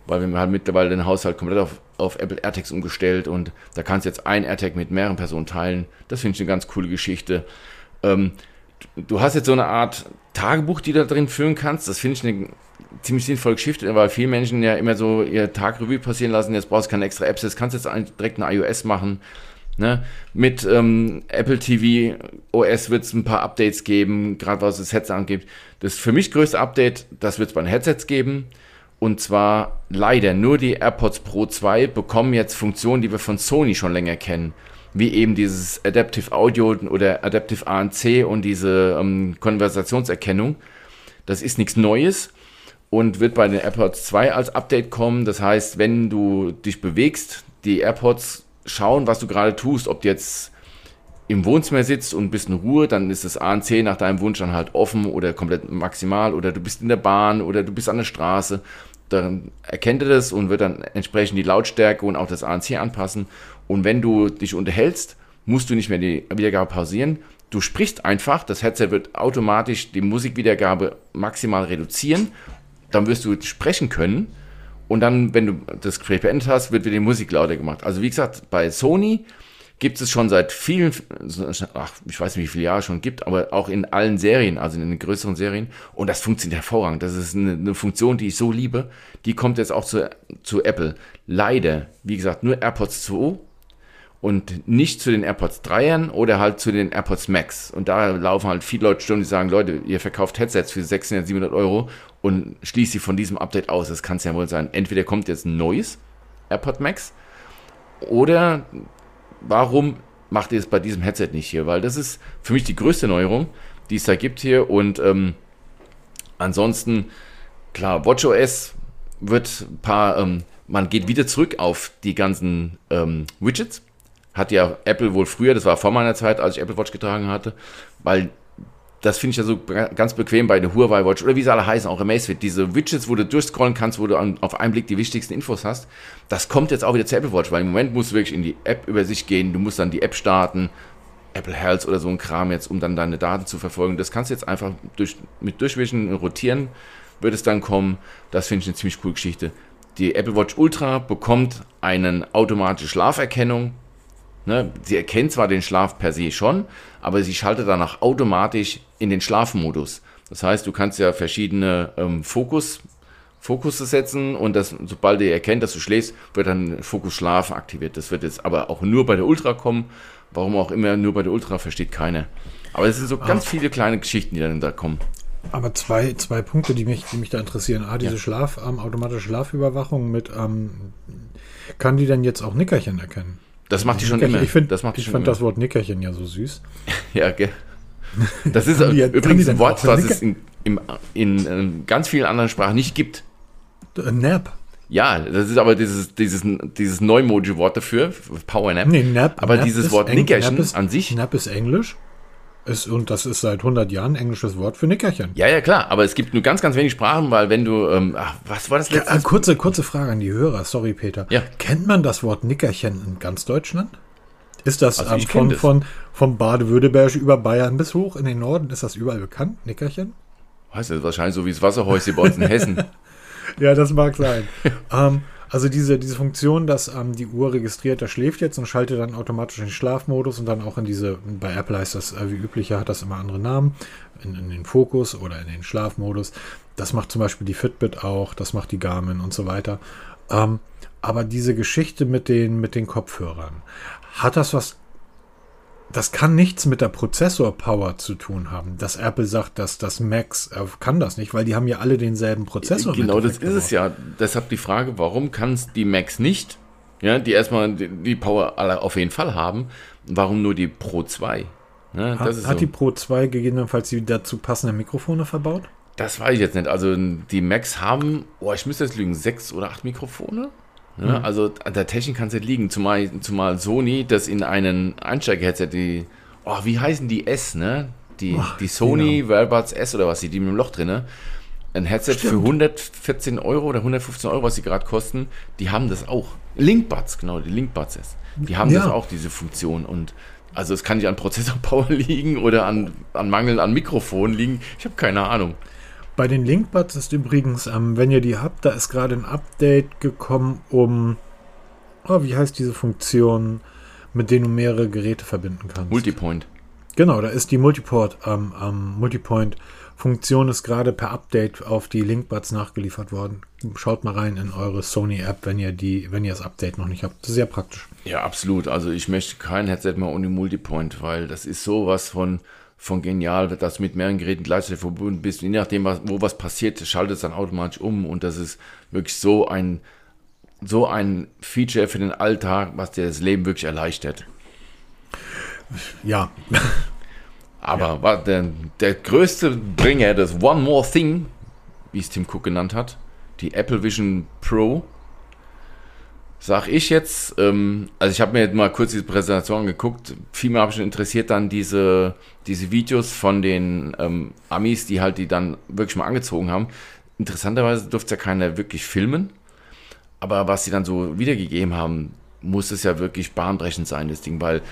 weil wir haben mittlerweile den Haushalt komplett auf, auf Apple AirTags umgestellt und da kannst du jetzt ein AirTag mit mehreren Personen teilen. Das finde ich eine ganz coole Geschichte. Ähm, du hast jetzt so eine Art Tagebuch, die du da drin führen kannst. Das finde ich eine ziemlich sinnvolle Geschichte, weil viele Menschen ja immer so ihr Tagrevue passieren lassen. Jetzt brauchst du keine extra Apps, jetzt kannst du jetzt direkt eine iOS machen. Ne? Mit ähm, Apple TV OS wird es ein paar Updates geben, gerade was das Headset angeht. Das für mich größte Update, das wird es bei den Headsets geben. Und zwar leider nur die AirPods Pro 2 bekommen jetzt Funktionen, die wir von Sony schon länger kennen wie eben dieses Adaptive Audio oder Adaptive ANC und diese ähm, Konversationserkennung. Das ist nichts Neues und wird bei den AirPods 2 als Update kommen. Das heißt, wenn du dich bewegst, die AirPods schauen, was du gerade tust, ob du jetzt im Wohnzimmer sitzt und bist in Ruhe, dann ist das ANC nach deinem Wunsch dann halt offen oder komplett maximal oder du bist in der Bahn oder du bist an der Straße. Dann erkennt er das und wird dann entsprechend die Lautstärke und auch das ANC anpassen und wenn du dich unterhältst, musst du nicht mehr die Wiedergabe pausieren. Du sprichst einfach, das Headset wird automatisch die Musikwiedergabe maximal reduzieren. Dann wirst du sprechen können. Und dann, wenn du das Gespräch beendet hast, wird wieder die Musik lauter gemacht. Also wie gesagt, bei Sony gibt es schon seit vielen, ach, ich weiß nicht, wie viele Jahre schon gibt, aber auch in allen Serien, also in den größeren Serien. Und das funktioniert hervorragend. Das ist eine, eine Funktion, die ich so liebe. Die kommt jetzt auch zu, zu Apple. Leider, wie gesagt, nur AirPods 2 und nicht zu den AirPods 3ern oder halt zu den AirPods Max. Und da laufen halt viele Leute Stimmen, die sagen, Leute, ihr verkauft Headsets für 600, 700 Euro und schließt sie von diesem Update aus. Das kann es ja wohl sein. Entweder kommt jetzt ein neues AirPod Max oder warum macht ihr es bei diesem Headset nicht hier? Weil das ist für mich die größte Neuerung, die es da gibt hier. Und ähm, ansonsten, klar, WatchOS wird ein paar, ähm, man geht wieder zurück auf die ganzen ähm, Widgets hat ja Apple wohl früher, das war vor meiner Zeit, als ich Apple Watch getragen hatte, weil das finde ich ja so ganz bequem bei der Huawei Watch oder wie sie alle heißen, auch Amazfit, diese Widgets, wo du durchscrollen kannst, wo du an, auf einen Blick die wichtigsten Infos hast, das kommt jetzt auch wieder zur Apple Watch, weil im Moment musst du wirklich in die App über sich gehen, du musst dann die App starten, Apple Health oder so ein Kram jetzt, um dann deine Daten zu verfolgen. Das kannst du jetzt einfach durch, mit Durchwischen rotieren, wird es dann kommen. Das finde ich eine ziemlich coole Geschichte. Die Apple Watch Ultra bekommt eine automatische Schlaferkennung, Ne? Sie erkennt zwar den Schlaf per se schon, aber sie schaltet danach automatisch in den Schlafmodus. Das heißt, du kannst ja verschiedene ähm, Fokus, Fokusse setzen und das, sobald er erkennt, dass du schläfst, wird dann Fokus Schlaf aktiviert. Das wird jetzt aber auch nur bei der Ultra kommen. Warum auch immer nur bei der Ultra, versteht keiner. Aber es sind so ganz ah. viele kleine Geschichten, die dann da kommen. Aber zwei, zwei Punkte, die mich, die mich da interessieren. A, diese ja. Schlaf, ähm, automatische Schlafüberwachung mit, ähm, kann die denn jetzt auch Nickerchen erkennen? Das macht die schon immer. Ich, find, das macht ich fand immer. das Wort Nickerchen ja so süß. ja, gell. Das ist die, übrigens ein Wort, was es in, in, in, in, äh, ganz vielen anderen Sprachen nicht gibt. Äh, Nap. Ja, das ist aber dieses, dieses, dieses Neumoji-Wort dafür, Power Nap. Nee, Nap. Aber Nap dieses Wort Nickerchen an sich. Nap ist Englisch. Ist, und das ist seit 100 Jahren ein englisches Wort für Nickerchen. Ja, ja, klar. Aber es gibt nur ganz, ganz wenig Sprachen, weil wenn du, ähm, ach, was war das letzte? Ja, kurze, kurze Frage an die Hörer. Sorry, Peter. Ja. Kennt man das Wort Nickerchen in ganz Deutschland? Ist das also ähm, von, von, von Baden-Württemberg über Bayern bis hoch in den Norden? Ist das überall bekannt, Nickerchen? Weißt du, wahrscheinlich so wie das Wasserhäuschen bei uns in Hessen. ja, das mag sein. ähm, also diese, diese Funktion, dass ähm, die Uhr registriert, da schläft jetzt und schaltet dann automatisch in den Schlafmodus und dann auch in diese, bei Apple heißt das äh, wie üblicher, hat das immer andere Namen, in, in, den Fokus oder in den Schlafmodus. Das macht zum Beispiel die Fitbit auch, das macht die Garmin und so weiter. Ähm, aber diese Geschichte mit den, mit den Kopfhörern, hat das was das kann nichts mit der Prozessor-Power zu tun haben, dass Apple sagt, dass das Max äh, kann das nicht, weil die haben ja alle denselben Prozessor. Genau, das ist es ja. Deshalb die Frage, warum kann es die Max nicht, ja, die erstmal die, die, Power alle auf jeden Fall haben, warum nur die Pro 2? Ja, hat, hat so. die Pro 2 gegebenenfalls die dazu passenden Mikrofone verbaut? Das weiß ich jetzt nicht. Also die Macs haben, oh, ich müsste jetzt lügen, sechs oder acht Mikrofone. Ja, mhm. Also an der Technik kann es nicht liegen, zumal, zumal Sony das in einen Einsteiger-Headset, die, oh, wie heißen die S, ne? Die, oh, die Sony genau. S oder was, die, die mit dem Loch drin, ein Headset Stimmt. für 114 Euro oder 115 Euro, was sie gerade kosten, die haben das auch. Linkbuds, genau, die Linkbuds ist. Die haben ja. das auch, diese Funktion. Und also es kann nicht an Prozessorpower liegen oder an, an Mangel an Mikrofon liegen. Ich habe keine Ahnung. Bei den Linkbuds ist übrigens, ähm, wenn ihr die habt, da ist gerade ein Update gekommen, um, oh, wie heißt diese Funktion, mit denen du mehrere Geräte verbinden kannst? Multipoint. Genau, da ist die Multiport, ähm, ähm, Multipoint Funktion ist gerade per Update auf die Linkbuds nachgeliefert worden. Schaut mal rein in eure Sony-App, wenn ihr die, wenn ihr das Update noch nicht habt. Das ist sehr praktisch. Ja, absolut. Also ich möchte kein Headset mehr ohne Multipoint, weil das ist sowas von, von genial, dass du mit mehreren Geräten gleichzeitig verbunden bist. Je nachdem, was, wo was passiert, schaltet es dann automatisch um und das ist wirklich so ein, so ein Feature für den Alltag, was dir das Leben wirklich erleichtert. Ja. Aber ja. war der, der größte Bringer, das One More Thing, wie es Tim Cook genannt hat, die Apple Vision Pro, sag ich jetzt, ähm, also ich habe mir jetzt mal kurz diese Präsentation angeguckt, vielmehr habe ich schon interessiert dann diese, diese Videos von den ähm, Amis, die halt die dann wirklich mal angezogen haben. Interessanterweise durfte ja keiner wirklich filmen, aber was sie dann so wiedergegeben haben, muss es ja wirklich bahnbrechend sein, das Ding, weil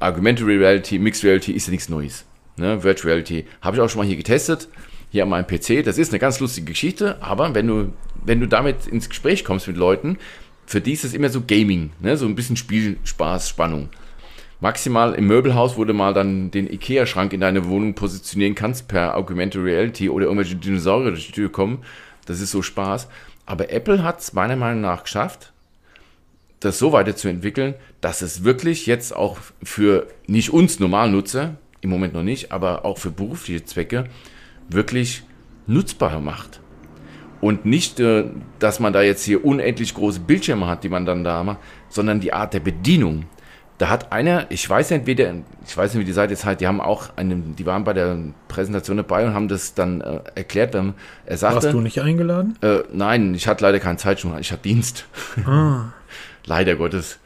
Augmented Reality, Mixed Reality ist ja nichts Neues. Ne? Virtual Reality habe ich auch schon mal hier getestet, hier an meinem PC. Das ist eine ganz lustige Geschichte, aber wenn du, wenn du damit ins Gespräch kommst mit Leuten, für die ist es immer so Gaming, ne? so ein bisschen Spielspaß, Spannung. Maximal im Möbelhaus, wo du mal dann den Ikea-Schrank in deine Wohnung positionieren kannst per Augmented Reality oder irgendwelche Dinosaurier durch die Tür kommen. Das ist so Spaß. Aber Apple hat es meiner Meinung nach geschafft, das so weiterzuentwickeln, dass es wirklich jetzt auch für nicht uns Normalnutzer, im Moment noch nicht, aber auch für berufliche Zwecke wirklich nutzbar macht. Und nicht, äh, dass man da jetzt hier unendlich große Bildschirme hat, die man dann da macht, sondern die Art der Bedienung. Da hat einer, ich weiß nicht, ich weiß nicht, wie die Seite jetzt halt, die haben auch einen, die waren bei der Präsentation dabei und haben das dann äh, erklärt. Dann, er sagte, Warst du nicht eingeladen? Äh, nein, ich hatte leider keine Zeit schon, ich hatte Dienst. Ah. leider Gottes.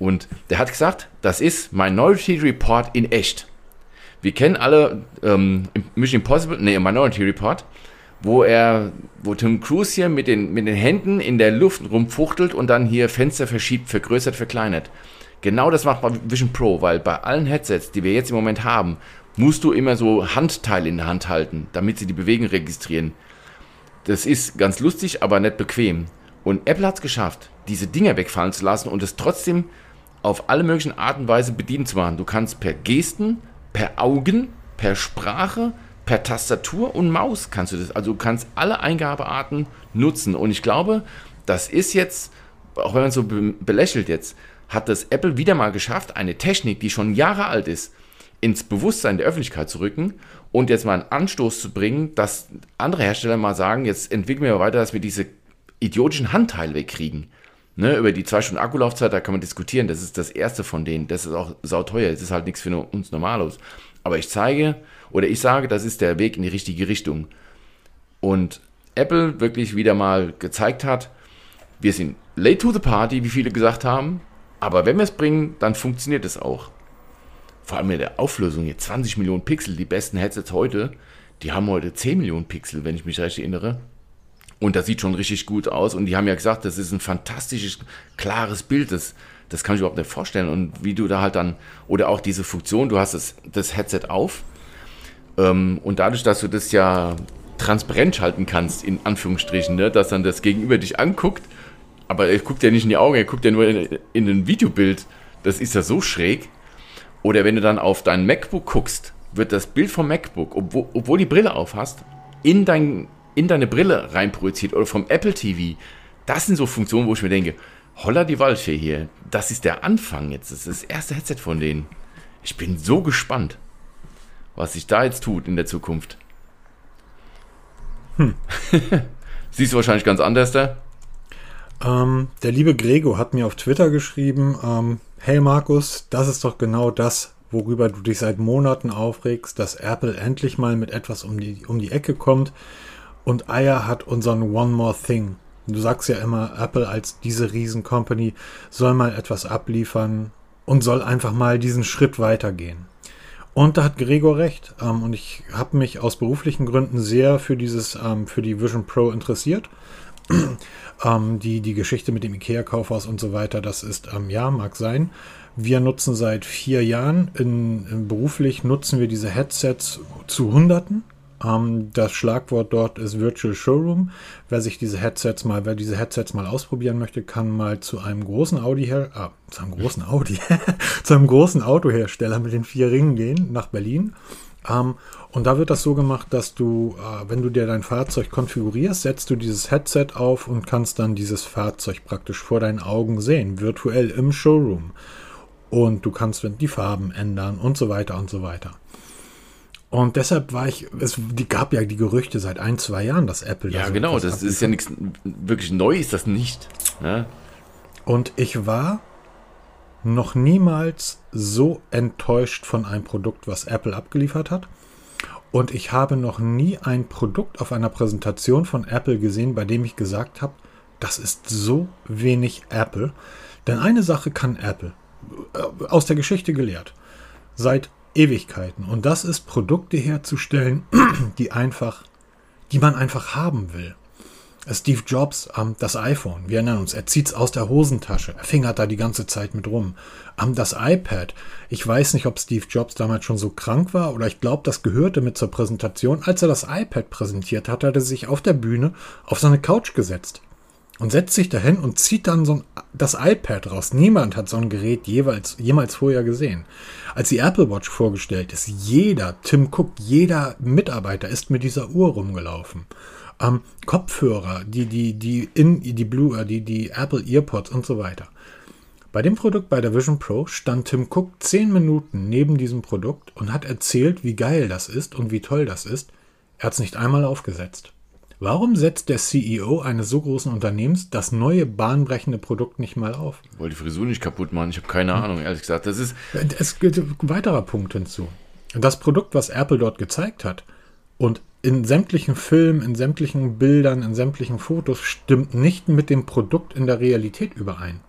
Und der hat gesagt, das ist Minority Report in echt. Wir kennen alle ähm, Mission Impossible, nee, Minority Report, wo er, wo Tim Cruise hier mit den, mit den Händen in der Luft rumfuchtelt und dann hier Fenster verschiebt, vergrößert, verkleinert. Genau das macht Vision Pro, weil bei allen Headsets, die wir jetzt im Moment haben, musst du immer so Handteile in der Hand halten, damit sie die Bewegung registrieren. Das ist ganz lustig, aber nicht bequem. Und Apple hat es geschafft, diese Dinger wegfallen zu lassen und es trotzdem auf alle möglichen Arten und Weise bedienen zu machen. Du kannst per Gesten, per Augen, per Sprache, per Tastatur und Maus kannst du das. Also du kannst alle Eingabearten nutzen. Und ich glaube, das ist jetzt, auch wenn man so belächelt jetzt, hat das Apple wieder mal geschafft, eine Technik, die schon Jahre alt ist, ins Bewusstsein der Öffentlichkeit zu rücken und jetzt mal einen Anstoß zu bringen, dass andere Hersteller mal sagen, jetzt entwickeln wir weiter, dass wir diese idiotischen Handteile wegkriegen. Ne, über die zwei Stunden Akkulaufzeit, da kann man diskutieren. Das ist das erste von denen. Das ist auch sauteuer. Das ist halt nichts für uns Normalos. Aber ich zeige oder ich sage, das ist der Weg in die richtige Richtung. Und Apple wirklich wieder mal gezeigt hat, wir sind late to the party, wie viele gesagt haben. Aber wenn wir es bringen, dann funktioniert es auch. Vor allem mit der Auflösung hier 20 Millionen Pixel. Die besten Headsets heute, die haben heute 10 Millionen Pixel, wenn ich mich recht erinnere. Und das sieht schon richtig gut aus. Und die haben ja gesagt, das ist ein fantastisches, klares Bild. Das, das kann ich überhaupt nicht vorstellen. Und wie du da halt dann, oder auch diese Funktion, du hast das, das Headset auf. Ähm, und dadurch, dass du das ja transparent schalten kannst, in Anführungsstrichen, ne, dass dann das Gegenüber dich anguckt, aber er guckt ja nicht in die Augen, er guckt ja nur in, in ein Videobild. Das ist ja so schräg. Oder wenn du dann auf dein MacBook guckst, wird das Bild vom MacBook, obwohl, obwohl die Brille auf hast, in dein in deine Brille reinprojiziert oder vom Apple TV. Das sind so Funktionen, wo ich mir denke, holla die Waldfee hier, das ist der Anfang jetzt. Das ist das erste Headset von denen. Ich bin so gespannt, was sich da jetzt tut in der Zukunft. Hm. Siehst du wahrscheinlich ganz anders da? Ähm, der liebe Grego hat mir auf Twitter geschrieben, ähm, hey Markus, das ist doch genau das, worüber du dich seit Monaten aufregst, dass Apple endlich mal mit etwas um die, um die Ecke kommt, und Aya hat unseren One More Thing. Du sagst ja immer, Apple als diese Riesen-Company soll mal etwas abliefern und soll einfach mal diesen Schritt weitergehen. Und da hat Gregor recht. Ähm, und ich habe mich aus beruflichen Gründen sehr für dieses, ähm, für die Vision Pro interessiert. ähm, die, die Geschichte mit dem IKEA-Kaufhaus und so weiter, das ist, ähm, ja, mag sein. Wir nutzen seit vier Jahren, in, in beruflich nutzen wir diese Headsets zu Hunderten. Ähm, das Schlagwort dort ist Virtual Showroom. Wer sich diese Headsets mal, wer diese Headsets mal ausprobieren möchte, kann mal zu einem großen Audi her, ah, zu einem großen Audi, zu einem großen Autohersteller mit den vier Ringen gehen nach Berlin. Ähm, und da wird das so gemacht, dass du, äh, wenn du dir dein Fahrzeug konfigurierst, setzt du dieses Headset auf und kannst dann dieses Fahrzeug praktisch vor deinen Augen sehen, virtuell im Showroom. Und du kannst die Farben ändern und so weiter und so weiter. Und deshalb war ich, es die gab ja die Gerüchte seit ein, zwei Jahren, dass Apple. Ja, da so genau, das ist ja nichts wirklich neu, ist das nicht. Ne? Und ich war noch niemals so enttäuscht von einem Produkt, was Apple abgeliefert hat. Und ich habe noch nie ein Produkt auf einer Präsentation von Apple gesehen, bei dem ich gesagt habe, das ist so wenig Apple. Denn eine Sache kann Apple äh, aus der Geschichte gelehrt. Seit Ewigkeiten. Und das ist Produkte herzustellen, die einfach, die man einfach haben will. Steve Jobs, ähm, das iPhone, wir erinnern uns, er zieht es aus der Hosentasche, er fingert da die ganze Zeit mit rum. Ähm, das iPad, ich weiß nicht, ob Steve Jobs damals schon so krank war oder ich glaube, das gehörte mit zur Präsentation. Als er das iPad präsentiert hat, hat er sich auf der Bühne auf seine Couch gesetzt und setzt sich dahin und zieht dann so ein, das iPad raus. Niemand hat so ein Gerät jeweils, jemals vorher gesehen. Als die Apple Watch vorgestellt ist, jeder, Tim Cook, jeder Mitarbeiter ist mit dieser Uhr rumgelaufen. Ähm, Kopfhörer, die, die, die, in, die Blue, äh, die, die Apple Earpods und so weiter. Bei dem Produkt, bei der Vision Pro, stand Tim Cook zehn Minuten neben diesem Produkt und hat erzählt, wie geil das ist und wie toll das ist. Er hat es nicht einmal aufgesetzt. Warum setzt der CEO eines so großen Unternehmens das neue bahnbrechende Produkt nicht mal auf? Weil die Frisur nicht kaputt machen. Ich habe keine Ahnung, ehrlich gesagt. Das ist. Es gilt ein weiterer Punkt hinzu. Das Produkt, was Apple dort gezeigt hat und in sämtlichen Filmen, in sämtlichen Bildern, in sämtlichen Fotos stimmt nicht mit dem Produkt in der Realität überein.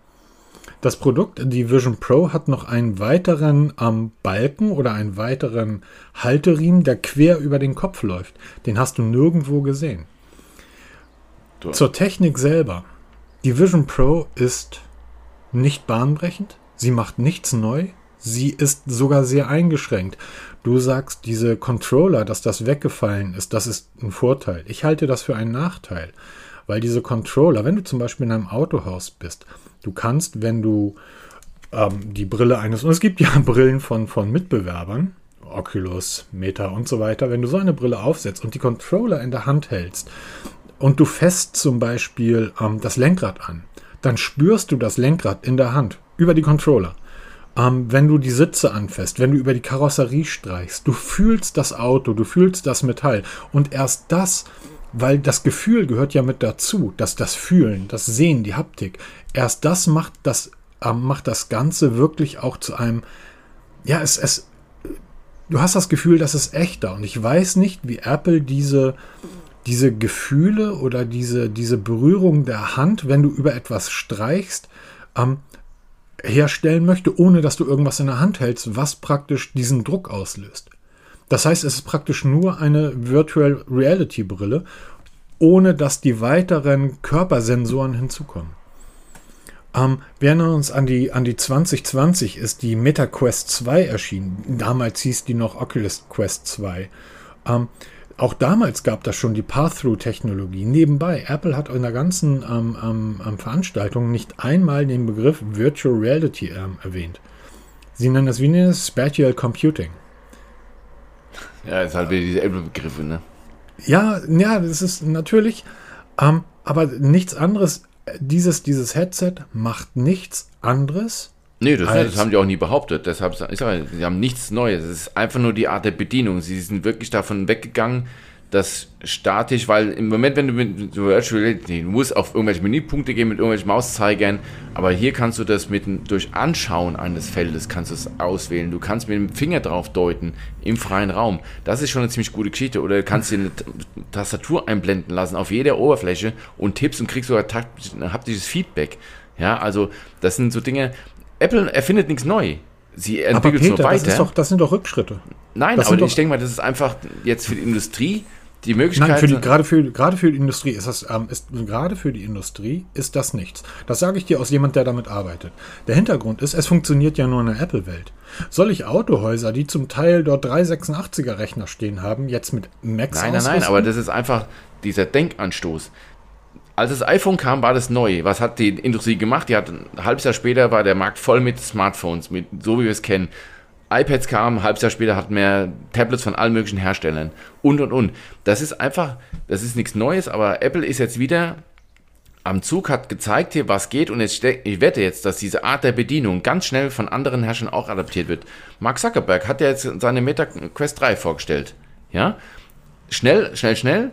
Das Produkt, die Vision Pro, hat noch einen weiteren ähm, Balken oder einen weiteren Halteriemen, der quer über den Kopf läuft. Den hast du nirgendwo gesehen. So. Zur Technik selber. Die Vision Pro ist nicht bahnbrechend. Sie macht nichts neu. Sie ist sogar sehr eingeschränkt. Du sagst, diese Controller, dass das weggefallen ist, das ist ein Vorteil. Ich halte das für einen Nachteil. Weil diese Controller, wenn du zum Beispiel in einem Autohaus bist, du kannst, wenn du ähm, die Brille eines, und es gibt ja Brillen von, von Mitbewerbern, Oculus, Meta und so weiter, wenn du so eine Brille aufsetzt und die Controller in der Hand hältst und du fest zum Beispiel ähm, das Lenkrad an, dann spürst du das Lenkrad in der Hand über die Controller. Ähm, wenn du die Sitze anfasst, wenn du über die Karosserie streichst, du fühlst das Auto, du fühlst das Metall und erst das weil das Gefühl gehört ja mit dazu, dass das Fühlen, das Sehen, die Haptik, erst das macht das, äh, macht das Ganze wirklich auch zu einem, ja, es, es, du hast das Gefühl, das ist echter. Und ich weiß nicht, wie Apple diese, diese Gefühle oder diese, diese Berührung der Hand, wenn du über etwas streichst, ähm, herstellen möchte, ohne dass du irgendwas in der Hand hältst, was praktisch diesen Druck auslöst. Das heißt, es ist praktisch nur eine Virtual Reality Brille, ohne dass die weiteren Körpersensoren hinzukommen. Ähm, wir erinnern uns an die, an die 2020 ist die Meta Quest 2 erschienen. Damals hieß die noch Oculus Quest 2. Ähm, auch damals gab das schon die Path-Through-Technologie. Nebenbei, Apple hat in der ganzen ähm, ähm, Veranstaltung nicht einmal den Begriff Virtual Reality ähm, erwähnt. Sie nennen das wie eine Spatial Computing. Ja, ist halt wieder diese Apple-Begriffe, ne? Ja, ja, das ist natürlich, ähm, aber nichts anderes. Dieses, dieses Headset macht nichts anderes. Nee, das, das, haben die auch nie behauptet. Deshalb, ich sage, sie haben nichts Neues. Es ist einfach nur die Art der Bedienung. Sie sind wirklich davon weggegangen, das statisch, weil im Moment, wenn du mit Virtual Reality, du musst auf irgendwelche Menüpunkte gehen mit irgendwelchen Mauszeigern, aber hier kannst du das mit durch Anschauen eines Feldes kannst du es auswählen. Du kannst mit dem Finger drauf deuten im freien Raum. Das ist schon eine ziemlich gute Geschichte. Oder du kannst dir eine Tastatur einblenden lassen auf jeder Oberfläche und tippst und kriegst sogar haptisches Feedback. Ja, also das sind so Dinge. Apple erfindet nichts neu sie entwickelt Peter, so weiter. Das, doch, das, sind doch Rückschritte. Nein, das aber ich denke mal, das ist einfach jetzt für die Industrie die Möglichkeit. Nein, für die, gerade, für, gerade für die Industrie ist das, ähm, ist, gerade für die Industrie ist das nichts. Das sage ich dir aus jemand, der damit arbeitet. Der Hintergrund ist, es funktioniert ja nur in der Apple-Welt. Soll ich Autohäuser, die zum Teil dort 386er Rechner stehen haben, jetzt mit Macs Nein, nein, nein, aber das ist einfach dieser Denkanstoß. Als das iPhone kam, war das neu. Was hat die Industrie gemacht? Die hat ein halbes Jahr später war der Markt voll mit Smartphones, mit so wie wir es kennen iPads kamen, ein halbes Jahr später hatten wir Tablets von allen möglichen Herstellern und und und. Das ist einfach, das ist nichts Neues, aber Apple ist jetzt wieder am Zug, hat gezeigt hier, was geht und jetzt, ich wette jetzt, dass diese Art der Bedienung ganz schnell von anderen Herstellern auch adaptiert wird. Mark Zuckerberg hat ja jetzt seine Meta Quest 3 vorgestellt. Ja? Schnell, schnell, schnell.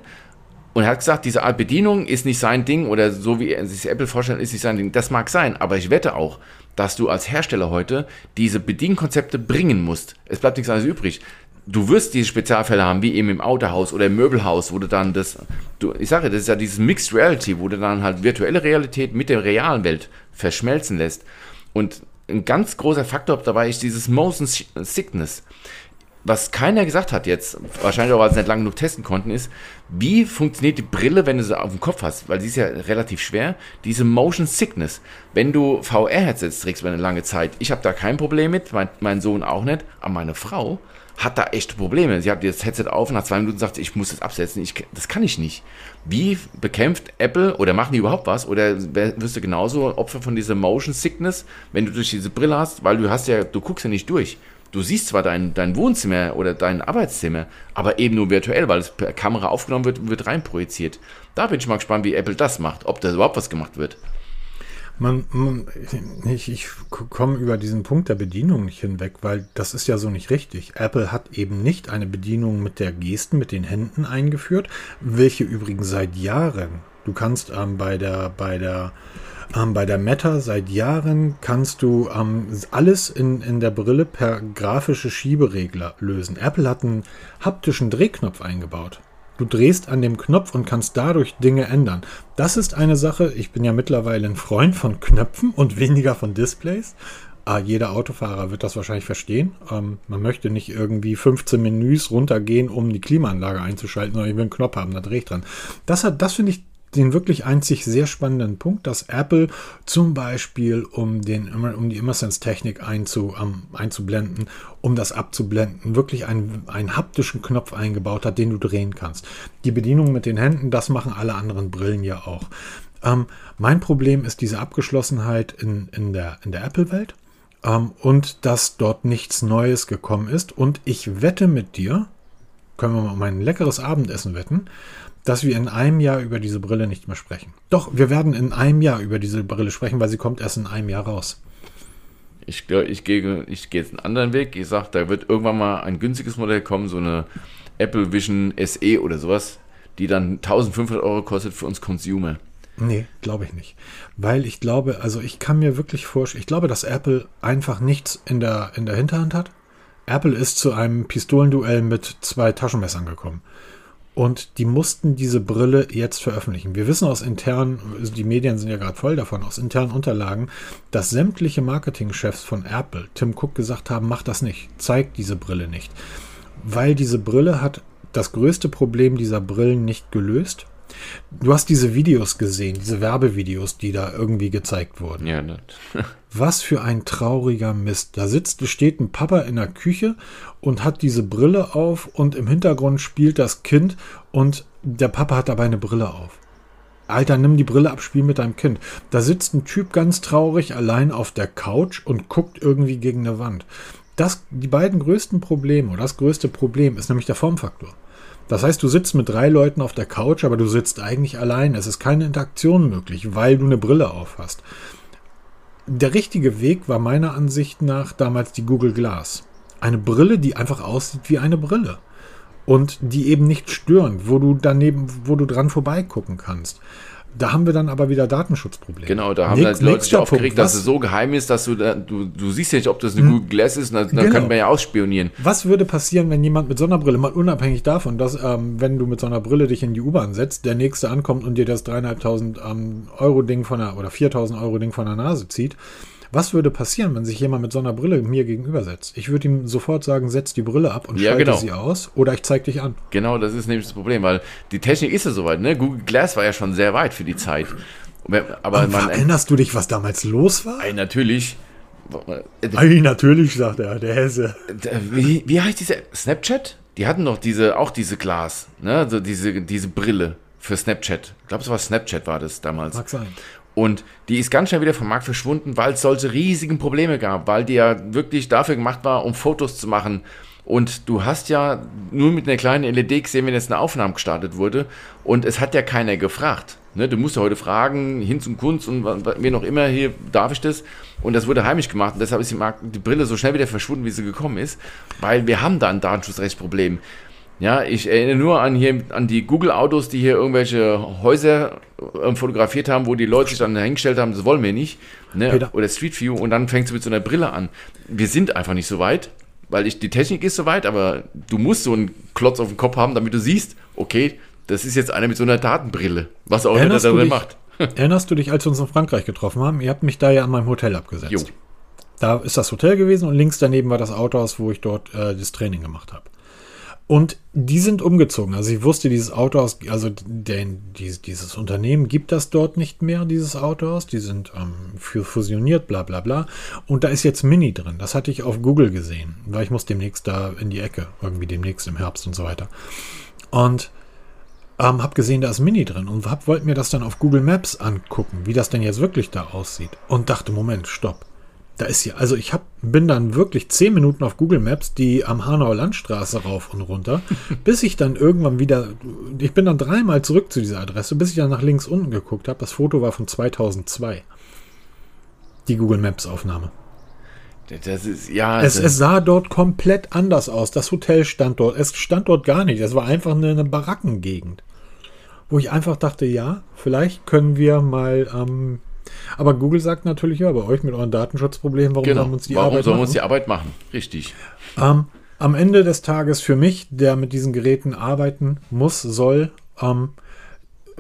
Und er hat gesagt, diese Art Bedienung ist nicht sein Ding oder so wie er sich Apple vorstellt, ist nicht sein Ding. Das mag sein, aber ich wette auch, dass du als Hersteller heute diese Bedienkonzepte bringen musst. Es bleibt nichts anderes übrig. Du wirst diese Spezialfälle haben, wie eben im Autohaus oder im Möbelhaus, wo du dann das, du, ich sage, das ist ja dieses Mixed Reality, wo du dann halt virtuelle Realität mit der realen Welt verschmelzen lässt. Und ein ganz großer Faktor dabei ist dieses Motion Sickness was keiner gesagt hat jetzt, wahrscheinlich auch, weil sie nicht lange genug testen konnten, ist, wie funktioniert die Brille, wenn du sie auf dem Kopf hast? Weil sie ist ja relativ schwer. Diese Motion Sickness. Wenn du VR-Headsets trägst über eine lange Zeit, ich habe da kein Problem mit, mein, mein, Sohn auch nicht, aber meine Frau hat da echte Probleme. Sie hat das Headset auf, nach zwei Minuten sagt ich muss das absetzen. Ich, das kann ich nicht. Wie bekämpft Apple oder machen die überhaupt was? Oder wirst du genauso Opfer von dieser Motion Sickness, wenn du durch diese Brille hast? Weil du hast ja, du guckst ja nicht durch. Du siehst zwar dein, dein Wohnzimmer oder dein Arbeitszimmer, aber eben nur virtuell, weil es per Kamera aufgenommen wird und wird reinprojiziert. Da bin ich mal gespannt, wie Apple das macht, ob da überhaupt was gemacht wird. Man, man, ich, ich komme über diesen Punkt der Bedienung nicht hinweg, weil das ist ja so nicht richtig. Apple hat eben nicht eine Bedienung mit der Gesten, mit den Händen eingeführt, welche übrigens seit Jahren, du kannst ähm, bei der, bei der ähm, bei der Meta seit Jahren kannst du ähm, alles in, in der Brille per grafische Schieberegler lösen. Apple hat einen haptischen Drehknopf eingebaut. Du drehst an dem Knopf und kannst dadurch Dinge ändern. Das ist eine Sache, ich bin ja mittlerweile ein Freund von Knöpfen und weniger von Displays. Ah, jeder Autofahrer wird das wahrscheinlich verstehen. Ähm, man möchte nicht irgendwie 15 Menüs runtergehen, um die Klimaanlage einzuschalten, sondern ich will einen Knopf haben, da drehe ich dran. Das, das finde ich den wirklich einzig sehr spannenden Punkt, dass Apple zum Beispiel, um, den, um die Immersense-Technik einzu, um, einzublenden, um das abzublenden, wirklich einen, einen haptischen Knopf eingebaut hat, den du drehen kannst. Die Bedienung mit den Händen, das machen alle anderen Brillen ja auch. Ähm, mein Problem ist diese Abgeschlossenheit in, in der, in der Apple-Welt ähm, und dass dort nichts Neues gekommen ist. Und ich wette mit dir, können wir mal um ein leckeres Abendessen wetten, dass wir in einem Jahr über diese Brille nicht mehr sprechen. Doch, wir werden in einem Jahr über diese Brille sprechen, weil sie kommt erst in einem Jahr raus. Ich, ich gehe ich gehe jetzt einen anderen Weg. Ich sage, da wird irgendwann mal ein günstiges Modell kommen, so eine Apple Vision SE oder sowas, die dann 1500 Euro kostet für uns Consumer. Nee, glaube ich nicht. Weil ich glaube, also ich kann mir wirklich vorstellen, ich glaube, dass Apple einfach nichts in der, in der Hinterhand hat. Apple ist zu einem Pistolenduell mit zwei Taschenmessern gekommen. Und die mussten diese Brille jetzt veröffentlichen. Wir wissen aus internen, also die Medien sind ja gerade voll davon, aus internen Unterlagen, dass sämtliche Marketingchefs von Apple, Tim Cook, gesagt haben, mach das nicht, zeig diese Brille nicht. Weil diese Brille hat das größte Problem dieser Brillen nicht gelöst. Du hast diese Videos gesehen, diese Werbevideos, die da irgendwie gezeigt wurden. Ja, das. Was für ein trauriger Mist. Da sitzt, steht ein Papa in der Küche und hat diese Brille auf und im Hintergrund spielt das Kind und der Papa hat dabei eine Brille auf. Alter, nimm die Brille ab, spiel mit deinem Kind. Da sitzt ein Typ ganz traurig allein auf der Couch und guckt irgendwie gegen eine Wand. Das, die beiden größten Probleme, oder das größte Problem ist nämlich der Formfaktor. Das heißt, du sitzt mit drei Leuten auf der Couch, aber du sitzt eigentlich allein. Es ist keine Interaktion möglich, weil du eine Brille auf hast der richtige Weg war meiner Ansicht nach damals die Google Glass. Eine Brille, die einfach aussieht wie eine Brille. Und die eben nicht störend, wo du daneben, wo du dran vorbeigucken kannst. Da haben wir dann aber wieder Datenschutzprobleme. Genau, da haben Nächst, die Leute sich aufgeregt, dass es so geheim ist, dass du da, du, du siehst ja nicht, ob das eine hm. Google Glass ist, dann, dann genau. können wir ja ausspionieren. Was würde passieren, wenn jemand mit so einer Brille, mal unabhängig davon, dass ähm, wenn du mit so einer Brille dich in die U-Bahn setzt, der Nächste ankommt und dir das dreieinhalbtausend ähm, Euro Ding von der, oder 4.000 Euro Ding von der Nase zieht, Was würde passieren, wenn sich jemand mit so einer Brille mir gegenüber setzt? Ich würde ihm sofort sagen, setz die Brille ab und Ja, schalte genau. sie aus oder ich zeig dich an. Genau, das ist nämlich das Problem, weil die Technik ist ja soweit, ne? Google Glass war ja schon sehr weit für die Zeit. Aber man, Erinnerst du dich, was damals los war? ey, natürlich, Ei, natürlich, sagt er, der Hesse. wie, wie heißt diese Snapchat? Die hatten doch diese, auch diese Glas, ne? Also diese, diese Brille für Snapchat. Ich glaube, es war Snapchat war das damals. Mag sein. Und die ist ganz schnell wieder vom Markt verschwunden, weil es solche riesigen Probleme gab, weil die ja wirklich dafür gemacht war, um Fotos zu machen. Und du hast ja nur mit einer kleinen LED gesehen, wenn jetzt eine Aufnahme gestartet wurde. Und es hat ja keiner gefragt. Ne, du musst ja heute fragen, hin zum Kunst und wen auch immer, hier darf ich das? Und das wurde heimlich gemacht. Und deshalb ist die, Mark- die Brille so schnell wieder verschwunden, wie sie gekommen ist. Weil wir haben da ein Datenschutzrechtsproblem. Ja, ich erinnere nur an hier an die Google-Autos, die hier irgendwelche Häuser ähm, fotografiert haben, wo die Leute sich dann hingestellt haben, das wollen wir nicht. Ne? Peter. Oder Street View und dann fängst du mit so einer Brille an. Wir sind einfach nicht so weit, weil ich, die Technik ist so weit, aber du musst so einen Klotz auf dem Kopf haben, damit du siehst, okay, das ist jetzt einer mit so einer Datenbrille, was auch immer dich, macht. erinnerst du dich, als wir uns in Frankreich getroffen haben? Ihr habt mich da ja an meinem Hotel abgesetzt. Jo. Da ist das Hotel gewesen und links daneben war das Autohaus, wo ich dort äh, das Training gemacht habe. Und die sind umgezogen. Also ich wusste, dieses Autohaus, also den, dieses, Unternehmen gibt das dort nicht mehr, dieses Autohaus. Die sind ähm, für fusioniert, bla bla bla. Und da ist jetzt Mini drin. Das hatte ich auf Google gesehen, weil ich muss demnächst da in die Ecke, irgendwie demnächst im Herbst und so weiter. Und ähm, habe gesehen, da ist Mini drin und wollte mir das dann auf Google Maps angucken, wie das denn jetzt wirklich da aussieht. Und dachte, Moment, stopp. Da ist hier, also ich hab, bin dann wirklich zehn Minuten auf Google Maps die am Hanauer Landstraße rauf und runter, bis ich dann irgendwann wieder, ich bin dann dreimal zurück zu dieser Adresse, bis ich dann nach links unten geguckt habe. Das Foto war von 2002. Die Google Maps Aufnahme. Das ist, ja, Es, es sah dort komplett anders aus. Das Hotel stand dort. Es stand dort gar nicht. Es war einfach eine, eine Barackengegend. Wo ich einfach dachte, ja, vielleicht können wir mal. Ähm, aber Google sagt natürlich, ja, bei euch mit euren Datenschutzproblemen, warum genau. sollen wir uns die Warum Arbeit sollen wir machen? uns die Arbeit machen? Richtig. Ähm, am Ende des Tages für mich, der mit diesen Geräten arbeiten muss, soll, ähm,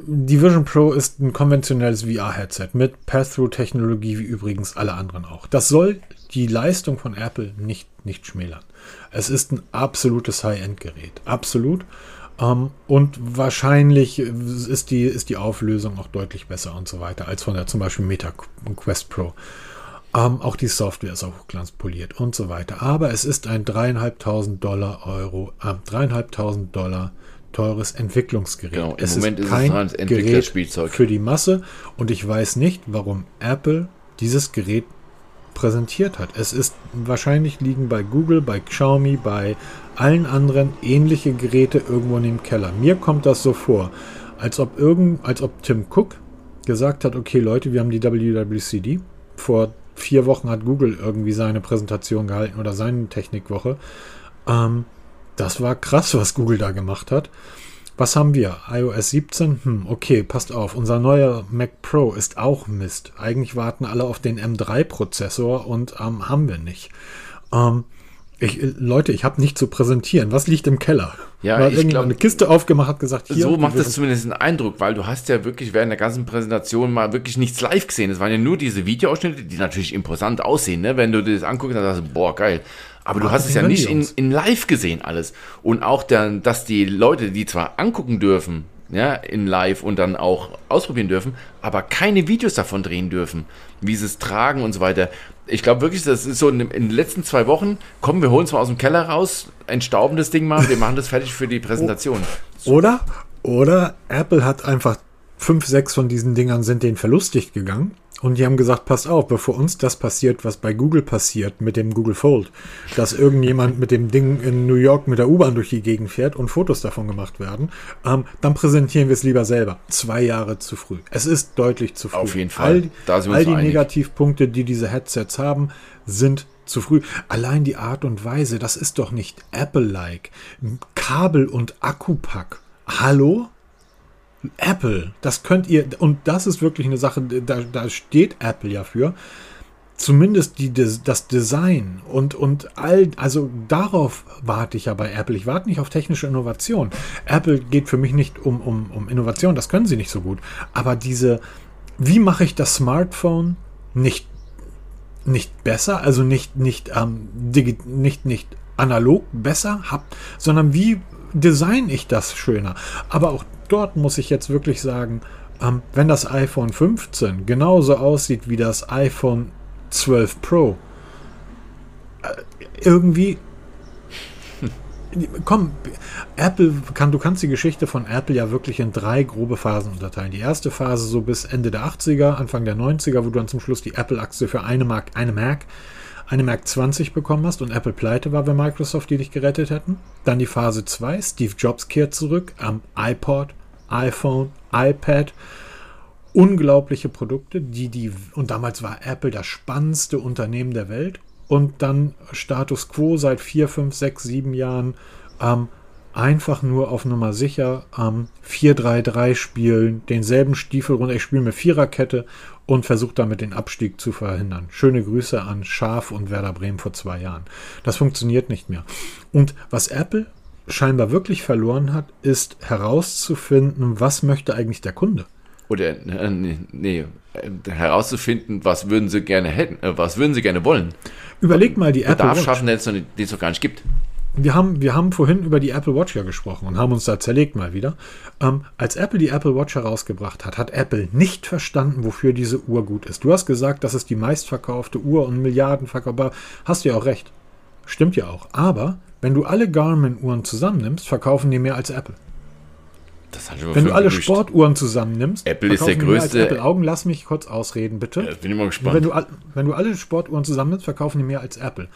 die Vision Pro ist ein konventionelles VR-Headset mit Pass-Through-Technologie, wie übrigens alle anderen auch. Das soll die Leistung von Apple nicht, nicht schmälern. Es ist ein absolutes High-End-Gerät. Absolut. Ähm, und wahrscheinlich ist die, ist die Auflösung auch deutlich besser und so weiter als von der zum Beispiel Meta Quest Pro. Ähm, auch die Software ist auch hochglanzpoliert und so weiter. Aber es ist ein dreieinhalbtausend Dollar Euro, äh, dreieinhalbtausend Dollar teures Entwicklungsgerät. Genau, im es Moment ist es kein ein Gerät für die Masse und ich weiß nicht, warum Apple dieses Gerät präsentiert hat. Es ist wahrscheinlich liegen bei Google, bei Xiaomi, bei allen anderen ähnliche Geräte irgendwo in dem Keller. Mir kommt das so vor, als ob irgend, als ob Tim Cook gesagt hat, okay Leute, wir haben die WWCD. Vor vier Wochen hat Google irgendwie seine Präsentation gehalten oder seine Technikwoche. Ähm, das war krass, was Google da gemacht hat. Was haben wir? iOS 17? Hm, okay, passt auf. Unser neuer Mac Pro ist auch Mist. Eigentlich warten alle auf den M3-Prozessor und ähm, haben wir nicht. Ähm, ich, Leute, ich habe nicht zu präsentieren. Was liegt im Keller? Ja, Weil ich irgendjemand glaub- eine Kiste aufgemacht hat, gesagt, hier. so macht es zumindest einen Eindruck, weil du hast ja wirklich während der ganzen Präsentation mal wirklich nichts live gesehen. Es waren ja nur diese Videoausschnitte, die natürlich imposant aussehen, ne? wenn du dir das anguckst, dann sagst du, boah, geil. Aber du hast es ja nicht in, in live gesehen alles. Und auch dann, dass die Leute, die zwar angucken dürfen, ja, in live und dann auch ausprobieren dürfen, aber keine Videos davon drehen dürfen, wie sie es tragen und so weiter. Ich glaube wirklich, das ist so in, den letzten zwei Wochen, kommen wir holen es mal aus dem Keller raus, entstauben das Ding mal, wir machen das fertig für die Präsentation. Oder, oder Apple hat einfach fünf, sechs von diesen Dingern sind denen verlustig gegangen. Und die haben gesagt, passt auf, bevor uns das passiert, was bei Google passiert mit dem Google Fold, dass irgendjemand mit dem Ding in New York mit der U-Bahn durch die Gegend fährt und Fotos davon gemacht werden, ähm, dann präsentieren wir es lieber selber. Zwei Jahre zu früh. Es ist deutlich zu früh. Auf jeden Fall. All, Da sind wir all die einig. Negativpunkte, die diese Headsets haben, sind zu früh. Allein die Art und Weise, das ist doch nicht Apple-like. Kabel und Akkupack. Hallo? Apple, das könnt ihr, und das ist wirklich eine Sache, da, da steht Apple ja für. Zumindest die, das Design und, und all, also darauf warte ich ja bei Apple. Ich warte nicht auf technische Innovation. Apple geht für mich nicht um, um, um Innovation, das können sie nicht so gut. Aber diese, wie mache ich das Smartphone nicht nicht besser, also nicht, nicht, ähm, nicht, nicht analog besser habe, sondern wie design ich das schöner. Aber auch dort muss ich jetzt wirklich sagen, ähm, wenn das iPhone 15 genauso aussieht wie das iPhone 12 Pro, äh, irgendwie komm, Apple kann, du kannst die Geschichte von Apple ja wirklich in drei grobe Phasen unterteilen. Die erste Phase so bis Ende der 80er, Anfang der 90er, wo du dann zum Schluss die Apple-Aktie für eine Mark, eine Mac, eine Mac 20 bekommen hast und Apple pleite war, wenn Microsoft die dich gerettet hätten. Dann die Phase 2, Steve Jobs kehrt zurück am iPod, iPhone, iPad. Unglaubliche Produkte, die die, und damals war Apple das spannendste Unternehmen der Welt und dann Status Quo seit 4, 5, 6, 7 Jahren ähm, einfach nur auf Nummer sicher ähm, 4-3-3 spielen, denselben Stiefel runter. Ich spiele mit Viererkette und versuche damit den Abstieg zu verhindern. Schöne Grüße an Schaf und Werder Bremen vor zwei Jahren. Das funktioniert nicht mehr. Und was Apple scheinbar wirklich verloren hat, ist herauszufinden, was möchte eigentlich der Kunde. Oder äh, nee, nee, herauszufinden, was würden sie gerne hätten, äh, was würden sie gerne wollen. Überleg mal die Apple Watch. schaffen, den es noch gar nicht gibt. Wir haben, wir haben vorhin über die Apple Watch ja gesprochen und haben uns da zerlegt mal wieder. Ähm, als Apple die Apple Watch herausgebracht hat, hat Apple nicht verstanden, wofür diese Uhr gut ist. Du hast gesagt, das ist die meistverkaufte Uhr und Milliardenverkauf. Hast du ja auch recht. Stimmt ja auch. Aber wenn du alle Garmin-Uhren zusammennimmst, verkaufen die mehr als Apple. Wenn du alle gemischt. Sportuhren zusammennimmst, Apple ist der größte. Apple Augen, lass mich kurz ausreden, bitte. Ja, bin ich mal gespannt. Wenn du, wenn du alle Sportuhren zusammennimmst, verkaufen die mehr als Apple.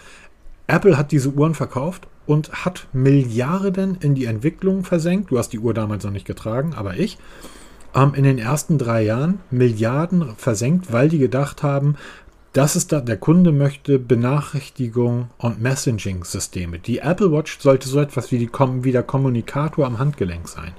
Apple hat diese Uhren verkauft und hat Milliarden in die Entwicklung versenkt. Du hast die Uhr damals noch nicht getragen, aber ich. Ähm, in den ersten drei Jahren Milliarden versenkt, weil die gedacht haben, das ist da, der Kunde möchte Benachrichtigung und Messaging-Systeme. Die Apple Watch sollte so etwas wie, die, wie der Kommunikator am Handgelenk sein.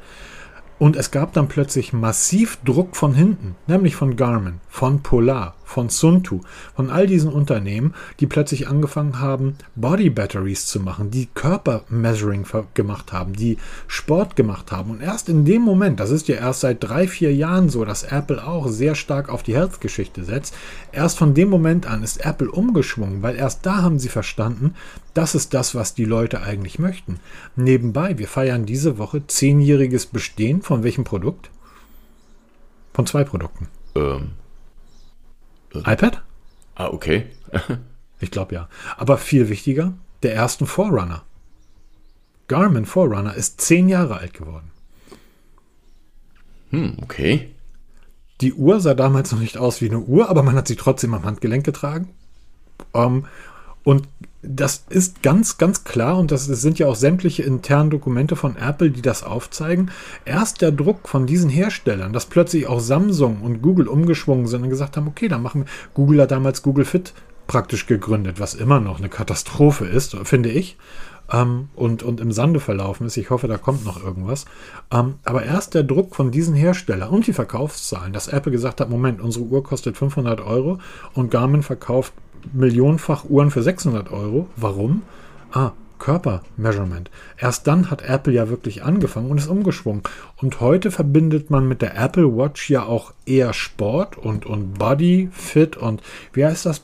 Und es gab dann plötzlich massiv Druck von hinten, nämlich von Garmin, von Polar, von Suntu, von all diesen Unternehmen, die plötzlich angefangen haben, Body Batteries zu machen, die Körpermeasuring gemacht haben, die Sport gemacht haben. Und erst in dem Moment, das ist ja erst seit drei, vier Jahren so, dass Apple auch sehr stark auf die Health-Geschichte setzt, erst von dem Moment an ist Apple umgeschwungen, weil erst da haben sie verstanden, das ist das, was die Leute eigentlich möchten. Nebenbei, wir feiern diese Woche zehnjähriges Bestehen von welchem Produkt? Von zwei Produkten. Ähm. iPad? Ah, okay. ich glaube ja. Aber viel wichtiger, der ersten Forerunner. Garmin Forerunner ist zehn Jahre alt geworden. Hm, okay. Die Uhr sah damals noch nicht aus wie eine Uhr, aber man hat sie trotzdem am Handgelenk getragen. Ähm, und das ist ganz, ganz klar und das sind ja auch sämtliche internen Dokumente von Apple, die das aufzeigen. Erst der Druck von diesen Herstellern, dass plötzlich auch Samsung und Google umgeschwungen sind und gesagt haben, okay, dann machen wir. Google hat damals Google Fit praktisch gegründet, was immer noch eine Katastrophe ist, finde ich. Ähm, und, und im Sande verlaufen ist. Ich hoffe, da kommt noch irgendwas. Ähm, aber erst der Druck von diesen Herstellern und die Verkaufszahlen, dass Apple gesagt hat, Moment, unsere Uhr kostet 500 Euro und Garmin verkauft millionenfach Uhren für 600 Euro. Warum? Ah, Körpermeasurement. Erst dann hat Apple ja wirklich angefangen und ist umgeschwungen. Und heute verbindet man mit der Apple Watch ja auch eher Sport und, und Body Fit und wie heißt das?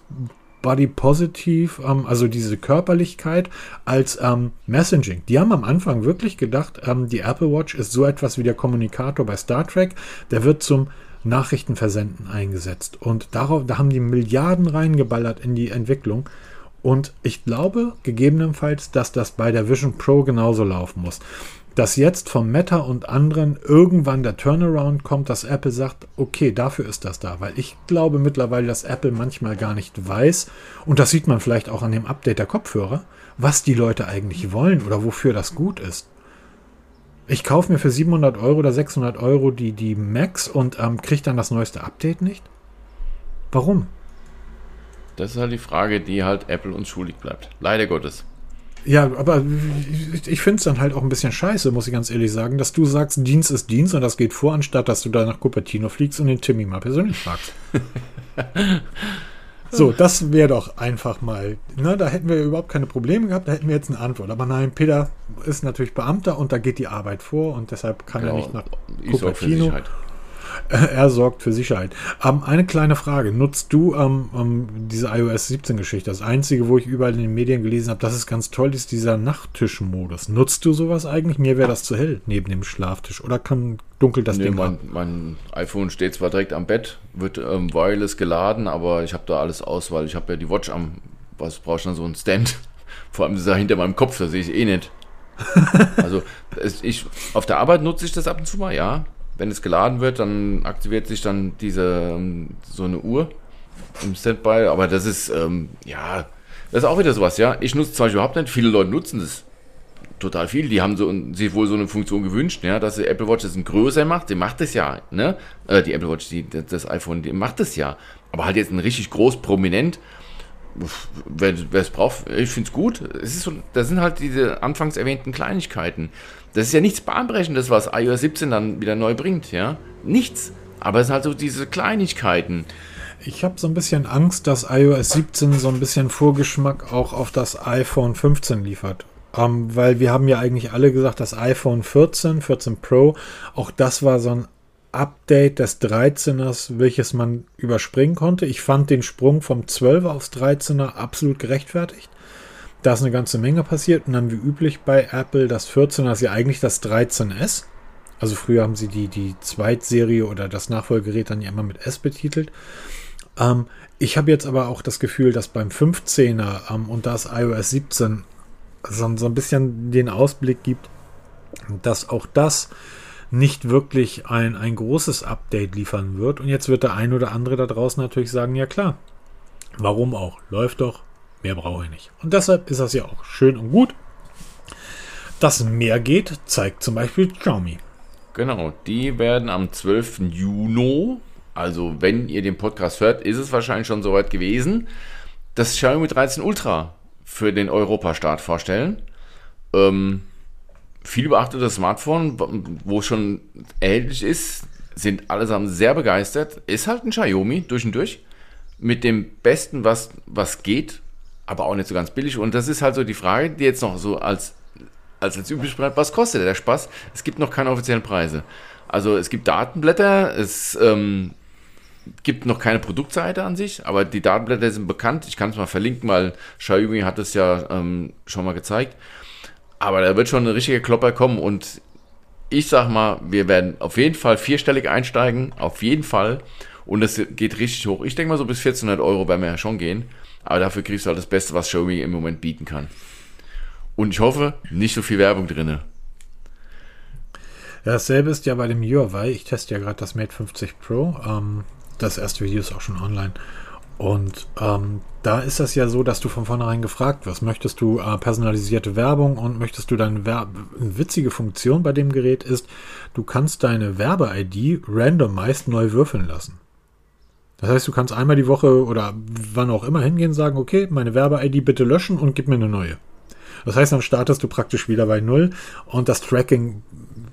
Body Positive, ähm, also diese Körperlichkeit als ähm, Messaging. Die haben am Anfang wirklich gedacht, ähm, die Apple Watch ist so etwas wie der Kommunikator bei Star Trek. Der wird zum Nachrichtenversenden eingesetzt. Und darauf, da haben die Milliarden reingeballert in die Entwicklung. Und ich glaube gegebenenfalls, dass das bei der Vision Pro genauso laufen muss. Dass jetzt vom Meta und anderen irgendwann der Turnaround kommt, dass Apple sagt, okay, dafür ist das da. Weil ich glaube mittlerweile, dass Apple manchmal gar nicht weiß, und das sieht man vielleicht auch an dem Update der Kopfhörer, was die Leute eigentlich wollen oder wofür das gut ist. Ich kaufe mir für 700 Euro oder 600 Euro die, die Max und ähm, kriege dann das neueste Update nicht? Warum? Das ist halt die Frage, die halt Apple uns schuldig bleibt. Leider Gottes. Ja, aber ich finde es dann halt auch ein bisschen scheiße, muss ich ganz ehrlich sagen, dass du sagst, Dienst ist Dienst und das geht vor, anstatt dass du da nach Cupertino fliegst und den Timmy mal persönlich fragst. So, das wäre doch einfach mal, ne, da hätten wir überhaupt keine Probleme gehabt, da hätten wir jetzt eine Antwort. Aber nein, Peter ist natürlich Beamter und da geht die Arbeit vor und deshalb kann genau, er nicht nach Cupertino. Er sorgt für Sicherheit. Ähm, eine kleine Frage. Nutzt du ähm, ähm, diese iOS 17-Geschichte? Das Einzige, wo ich überall in den Medien gelesen habe, dass es ganz toll ist, dieser Nachttischmodus. Nutzt du sowas eigentlich? Mir wäre das zu hell neben dem Schlaftisch. Oder kann dunkel das nee, Ding mein, mein, iPhone steht zwar direkt am Bett, wird ähm, wireless geladen, aber ich habe da alles aus, weil ich habe ja die Watch am... Was brauche ich dann so einen Stand? Vor allem ist er hinter meinem Kopf, da sehe ich eh nicht. also ich, auf der Arbeit nutze ich das ab und zu mal, ja. Wenn es geladen wird, dann aktiviert sich dann diese ähm, so eine Uhr im Standby. Aber das ist, ähm, ja, das ist auch wieder sowas, ja. Ich nutze Beispiel überhaupt nicht. Viele Leute nutzen das total viel. Die haben so, sich wohl so eine Funktion gewünscht, ja, dass die Apple Watch das größer macht. Die macht das ja, ne? Äh, die Apple Watch, die, das iPhone, die macht das ja. Aber halt jetzt ein richtig groß, prominent wer es braucht, ich finde es gut. Es ist so, das sind halt diese anfangs erwähnten Kleinigkeiten. Das ist ja nichts Bahnbrechendes, was iOS 17 dann wieder neu bringt, ja. Nichts. Aber es sind halt so diese Kleinigkeiten. Ich habe so ein bisschen Angst, dass iOS 17 so ein bisschen Vorgeschmack auch auf das iPhone 15 liefert. Ähm, weil wir haben ja eigentlich alle gesagt, das iPhone 14, 14 Pro, auch das war so ein Update des 13ers, welches man überspringen konnte. Ich fand den Sprung vom 12er aufs 13er absolut gerechtfertigt. Da ist eine ganze Menge passiert und dann wie üblich bei Apple das 14er ist ja eigentlich das 13S. Also früher haben sie die, die Zweitserie oder das Nachfolgerät dann ja immer mit S betitelt. Ähm, ich habe jetzt aber auch das Gefühl, dass beim 15er ähm, und das iOS 17 so, so ein bisschen den Ausblick gibt, dass auch das nicht wirklich ein, ein großes Update liefern wird. Und jetzt wird der ein oder andere da draußen natürlich sagen, ja klar, warum auch? Läuft doch, mehr brauche ich nicht. Und deshalb ist das ja auch schön und gut. Dass mehr geht, zeigt zum Beispiel Xiaomi. Genau, die werden am 12. Juni, also wenn ihr den Podcast hört, ist es wahrscheinlich schon soweit gewesen, das Xiaomi 13 Ultra für den Europastart vorstellen. Ähm, viel beachtetes Smartphone, wo schon erhältlich ist, sind allesamt sehr begeistert. Ist halt ein Xiaomi durch und durch. Mit dem Besten, was, was geht, aber auch nicht so ganz billig. Und das ist halt so die Frage, die jetzt noch so als, als, als üblich bleibt, was kostet der Spaß? Es gibt noch keine offiziellen Preise. Also es gibt Datenblätter, es ähm, gibt noch keine Produktseite an sich, aber die Datenblätter sind bekannt. Ich kann es mal verlinken, weil Xiaomi hat es ja ähm, schon mal gezeigt. Aber da wird schon ein richtiger Klopper kommen und ich sag mal, wir werden auf jeden Fall vierstellig einsteigen, auf jeden Fall. Und es geht richtig hoch. Ich denke mal, so bis 1400 Euro werden wir ja schon gehen. Aber dafür kriegst du halt das Beste, was Xiaomi im Moment bieten kann. Und ich hoffe, nicht so viel Werbung drin. Ja, dasselbe ist ja bei dem Huawei. Ich teste ja gerade das Mate 50 Pro. Ähm, das erste Video ist auch schon online. Und ähm, da ist das ja so, dass du von vornherein gefragt wirst, möchtest du äh, personalisierte Werbung und möchtest du deine eine witzige Funktion bei dem Gerät ist, du kannst deine Werbe-ID random meist neu würfeln lassen. Das heißt, du kannst einmal die Woche oder wann auch immer hingehen sagen, okay, meine Werbe-ID bitte löschen und gib mir eine neue. Das heißt, dann startest du praktisch wieder bei Null und das Tracking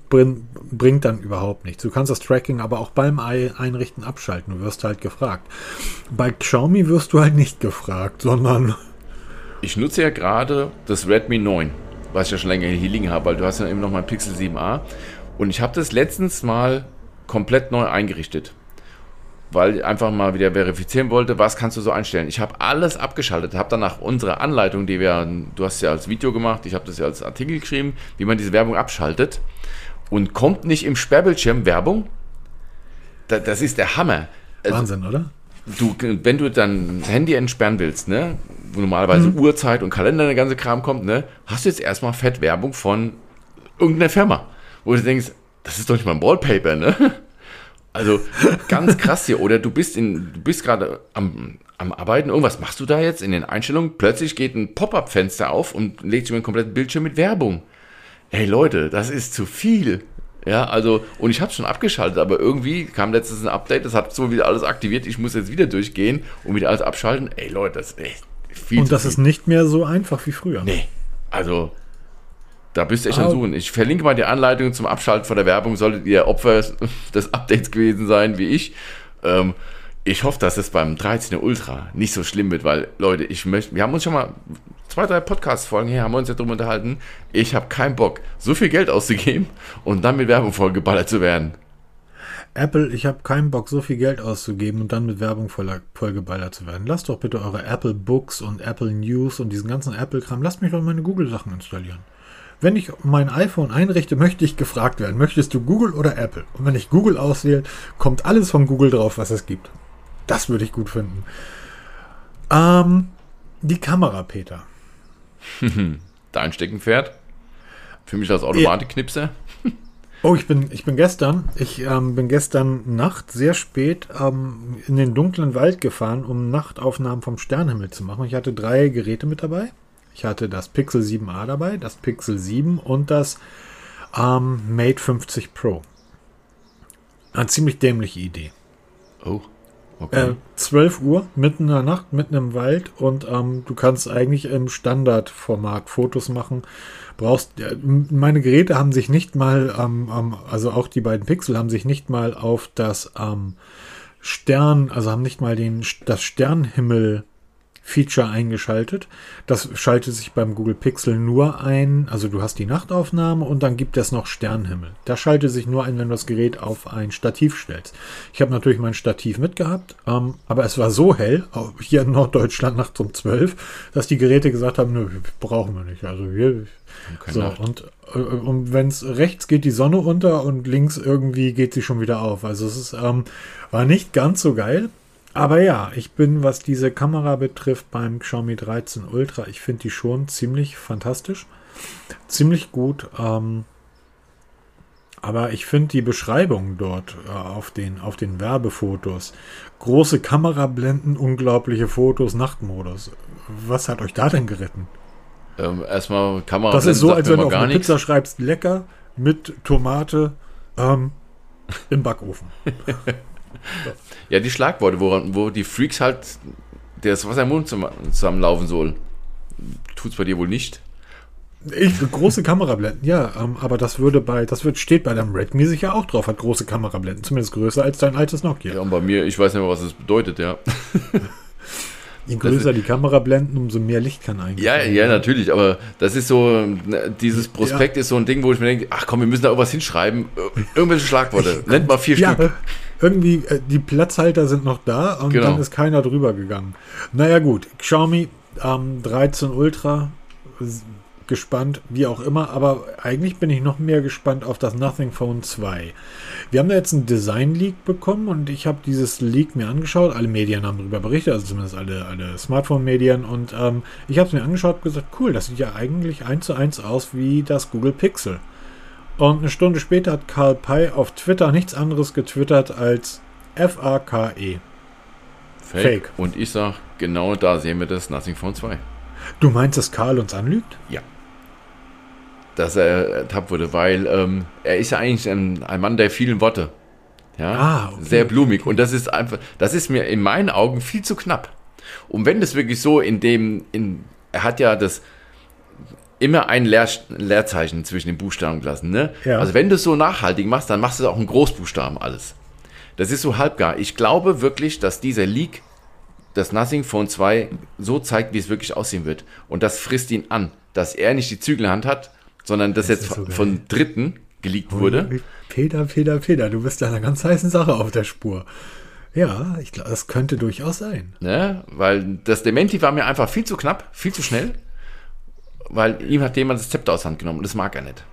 bring, bringt dann überhaupt nichts. Du kannst das Tracking aber auch beim Einrichten abschalten. Du wirst halt gefragt. Bei Xiaomi wirst du halt nicht gefragt, sondern. Ich nutze ja gerade das Redmi 9, was ich ja schon länger hier liegen habe, weil du hast ja eben noch mein Pixel 7a. Und ich habe das letztens mal komplett neu eingerichtet weil ich einfach mal wieder verifizieren wollte, was kannst du so einstellen. Ich habe alles abgeschaltet, habe danach unsere Anleitung, die wir, du hast ja als Video gemacht, ich habe das ja als Artikel geschrieben, wie man diese Werbung abschaltet und kommt nicht im Sperrbildschirm Werbung. Das, das ist der Hammer. Also, Wahnsinn, oder? Du, wenn du dein Handy entsperren willst, ne, wo normalerweise mhm. Uhrzeit und Kalender der ganze Kram kommt, ne, hast du jetzt erstmal fett Werbung von irgendeiner Firma, wo du denkst, das ist doch nicht mal ein Wallpaper, ne? Also ganz krass hier. Oder du bist in, du bist gerade am, am Arbeiten, irgendwas machst du da jetzt in den Einstellungen, plötzlich geht ein Pop-up-Fenster auf und legt sich mir einen kompletten Bildschirm mit Werbung hey Leute, das ist zu viel. Ja, also, und ich habe schon abgeschaltet, aber irgendwie kam letztens ein Update, das hat so wieder alles aktiviert. Ich muss jetzt wieder durchgehen und wieder alles abschalten. Ey Leute, das ist echt viel Und das viel. ist nicht mehr so einfach wie früher. Nee, also, da bist du echt am Suchen. Ich verlinke mal die Anleitung zum Abschalten von der Werbung, solltet ihr Opfer des Updates gewesen sein wie ich. Ähm, ich hoffe, dass es beim 13 Ultra nicht so schlimm wird, weil, Leute, ich möchte, wir haben uns schon mal zwei, drei Podcast-Folgen her, haben wir uns ja drum unterhalten. Ich habe keinen Bock, so viel Geld auszugeben und dann mit Werbung vollgeballert zu werden. Apple, ich habe keinen Bock, so viel Geld auszugeben und dann mit Werbung vollgeballert zu werden. Lasst doch bitte eure Apple Books und Apple News und diesen ganzen Apple-Kram, lasst mich doch meine Google-Sachen installieren. Wenn ich mein iPhone einrichte, möchte ich gefragt werden, möchtest du Google oder Apple? Und wenn ich Google auswähle, kommt alles von Google drauf, was es gibt. Das würde ich gut finden. Ähm, die Kamera, Peter. Dein Steckenpferd? Für mich als Automatik-Knipser? Oh, ich bin, ich bin gestern, ich ähm, bin gestern Nacht sehr spät ähm, in den dunklen Wald gefahren, um Nachtaufnahmen vom Sternhimmel zu machen. Ich hatte drei Geräte mit dabei. Ich hatte das Pixel 7a dabei, das Pixel 7 und das ähm, Mate 50 Pro. Eine ziemlich dämliche Idee. Oh, okay. Äh, 12 Uhr, mitten in der Nacht, mitten im Wald und ähm, du kannst eigentlich im Standardformat Fotos machen. Brauchst, äh, meine Geräte haben sich nicht mal, ähm, ähm, also auch die beiden Pixel haben sich nicht mal auf das ähm, Stern, also haben nicht mal den, das Sternhimmel Feature eingeschaltet. Das schaltet sich beim Google Pixel nur ein, also du hast die Nachtaufnahme und dann gibt es noch Sternhimmel. Das schaltet sich nur ein, wenn du das Gerät auf ein Stativ stellst. Ich habe natürlich mein Stativ mitgehabt, ähm, aber es war so hell, hier in Norddeutschland nachts um 12, dass die Geräte gesagt haben, nö, brauchen wir nicht. Also wir, so, und, äh, und wenn es rechts geht die Sonne unter und links irgendwie geht sie schon wieder auf. Also es ist, ähm, war nicht ganz so geil. Aber ja, ich bin, was diese Kamera betrifft, beim Xiaomi 13 Ultra, ich finde die schon ziemlich fantastisch. Ziemlich gut. Ähm, aber ich finde die Beschreibung dort äh, auf, den, auf den Werbefotos, große Kamerablenden, unglaubliche Fotos, Nachtmodus. Was hat euch da denn geritten? Ähm, erstmal Kamera. Das ist so, als wenn du auf eine Pizza schreibst, lecker mit Tomate ähm, im Backofen. Ja, die Schlagworte, wo, wo die Freaks halt das Wasser im Mund zusammenlaufen sollen. Tut's bei dir wohl nicht? Ich, große Kamerablenden, ja, ähm, aber das würde bei, das wird, steht bei deinem Redmi sicher auch drauf, hat große Kamerablenden, zumindest größer als dein altes Nokia. Ja, und bei mir, ich weiß nicht mehr, was das bedeutet, ja. Je größer die Kamerablenden, umso mehr Licht kann eigentlich. Ja, ja, natürlich, aber das ist so, ne, dieses Prospekt ja. ist so ein Ding, wo ich mir denke, ach komm, wir müssen da irgendwas hinschreiben, irgendwelche Schlagworte, nennt mal vier ja, Stück. Irgendwie, äh, die Platzhalter sind noch da und genau. dann ist keiner drüber gegangen. Naja gut, Xiaomi ähm, 13 Ultra, gespannt, wie auch immer, aber eigentlich bin ich noch mehr gespannt auf das Nothing Phone 2. Wir haben da jetzt einen Design-Leak bekommen und ich habe dieses Leak mir angeschaut. Alle Medien haben darüber berichtet, also zumindest alle, alle Smartphone-Medien. Und ähm, ich habe es mir angeschaut und gesagt, cool, das sieht ja eigentlich eins zu eins aus wie das Google Pixel. Und eine Stunde später hat Karl Pei auf Twitter nichts anderes getwittert als F-A-K-E. Fake. Fake. Und ich sage, genau da sehen wir das Nothing Phone 2. Du meinst, dass Karl uns anlügt? Ja dass er ertappt wurde, weil ähm, er ist ja eigentlich ein, ein, Mann der vielen Worte. Ja, ah, okay, sehr blumig. Und das ist einfach, das ist mir in meinen Augen viel zu knapp. Und wenn das wirklich so in dem, in, er hat ja das immer ein Leer, Leerzeichen zwischen den Buchstaben gelassen. Ne? Ja. Also wenn du es so nachhaltig machst, dann machst du es auch in Großbuchstaben alles. Das ist so halbgar. Ich glaube wirklich, dass dieser Leak das Nothing Phone 2 so zeigt, wie es wirklich aussehen wird. Und das frisst ihn an, dass er nicht die Zügel in der Hand hat sondern das, das jetzt so von Dritten geleakt wurde. Peter, Peter, Peter, du bist da einer ganz heißen Sache auf der Spur. Ja, ich glaube, das könnte durchaus sein. Ne? Weil das Dementi war mir einfach viel zu knapp, viel zu schnell, weil ihm hat jemand das Zepter aus Hand genommen und das mag er nicht.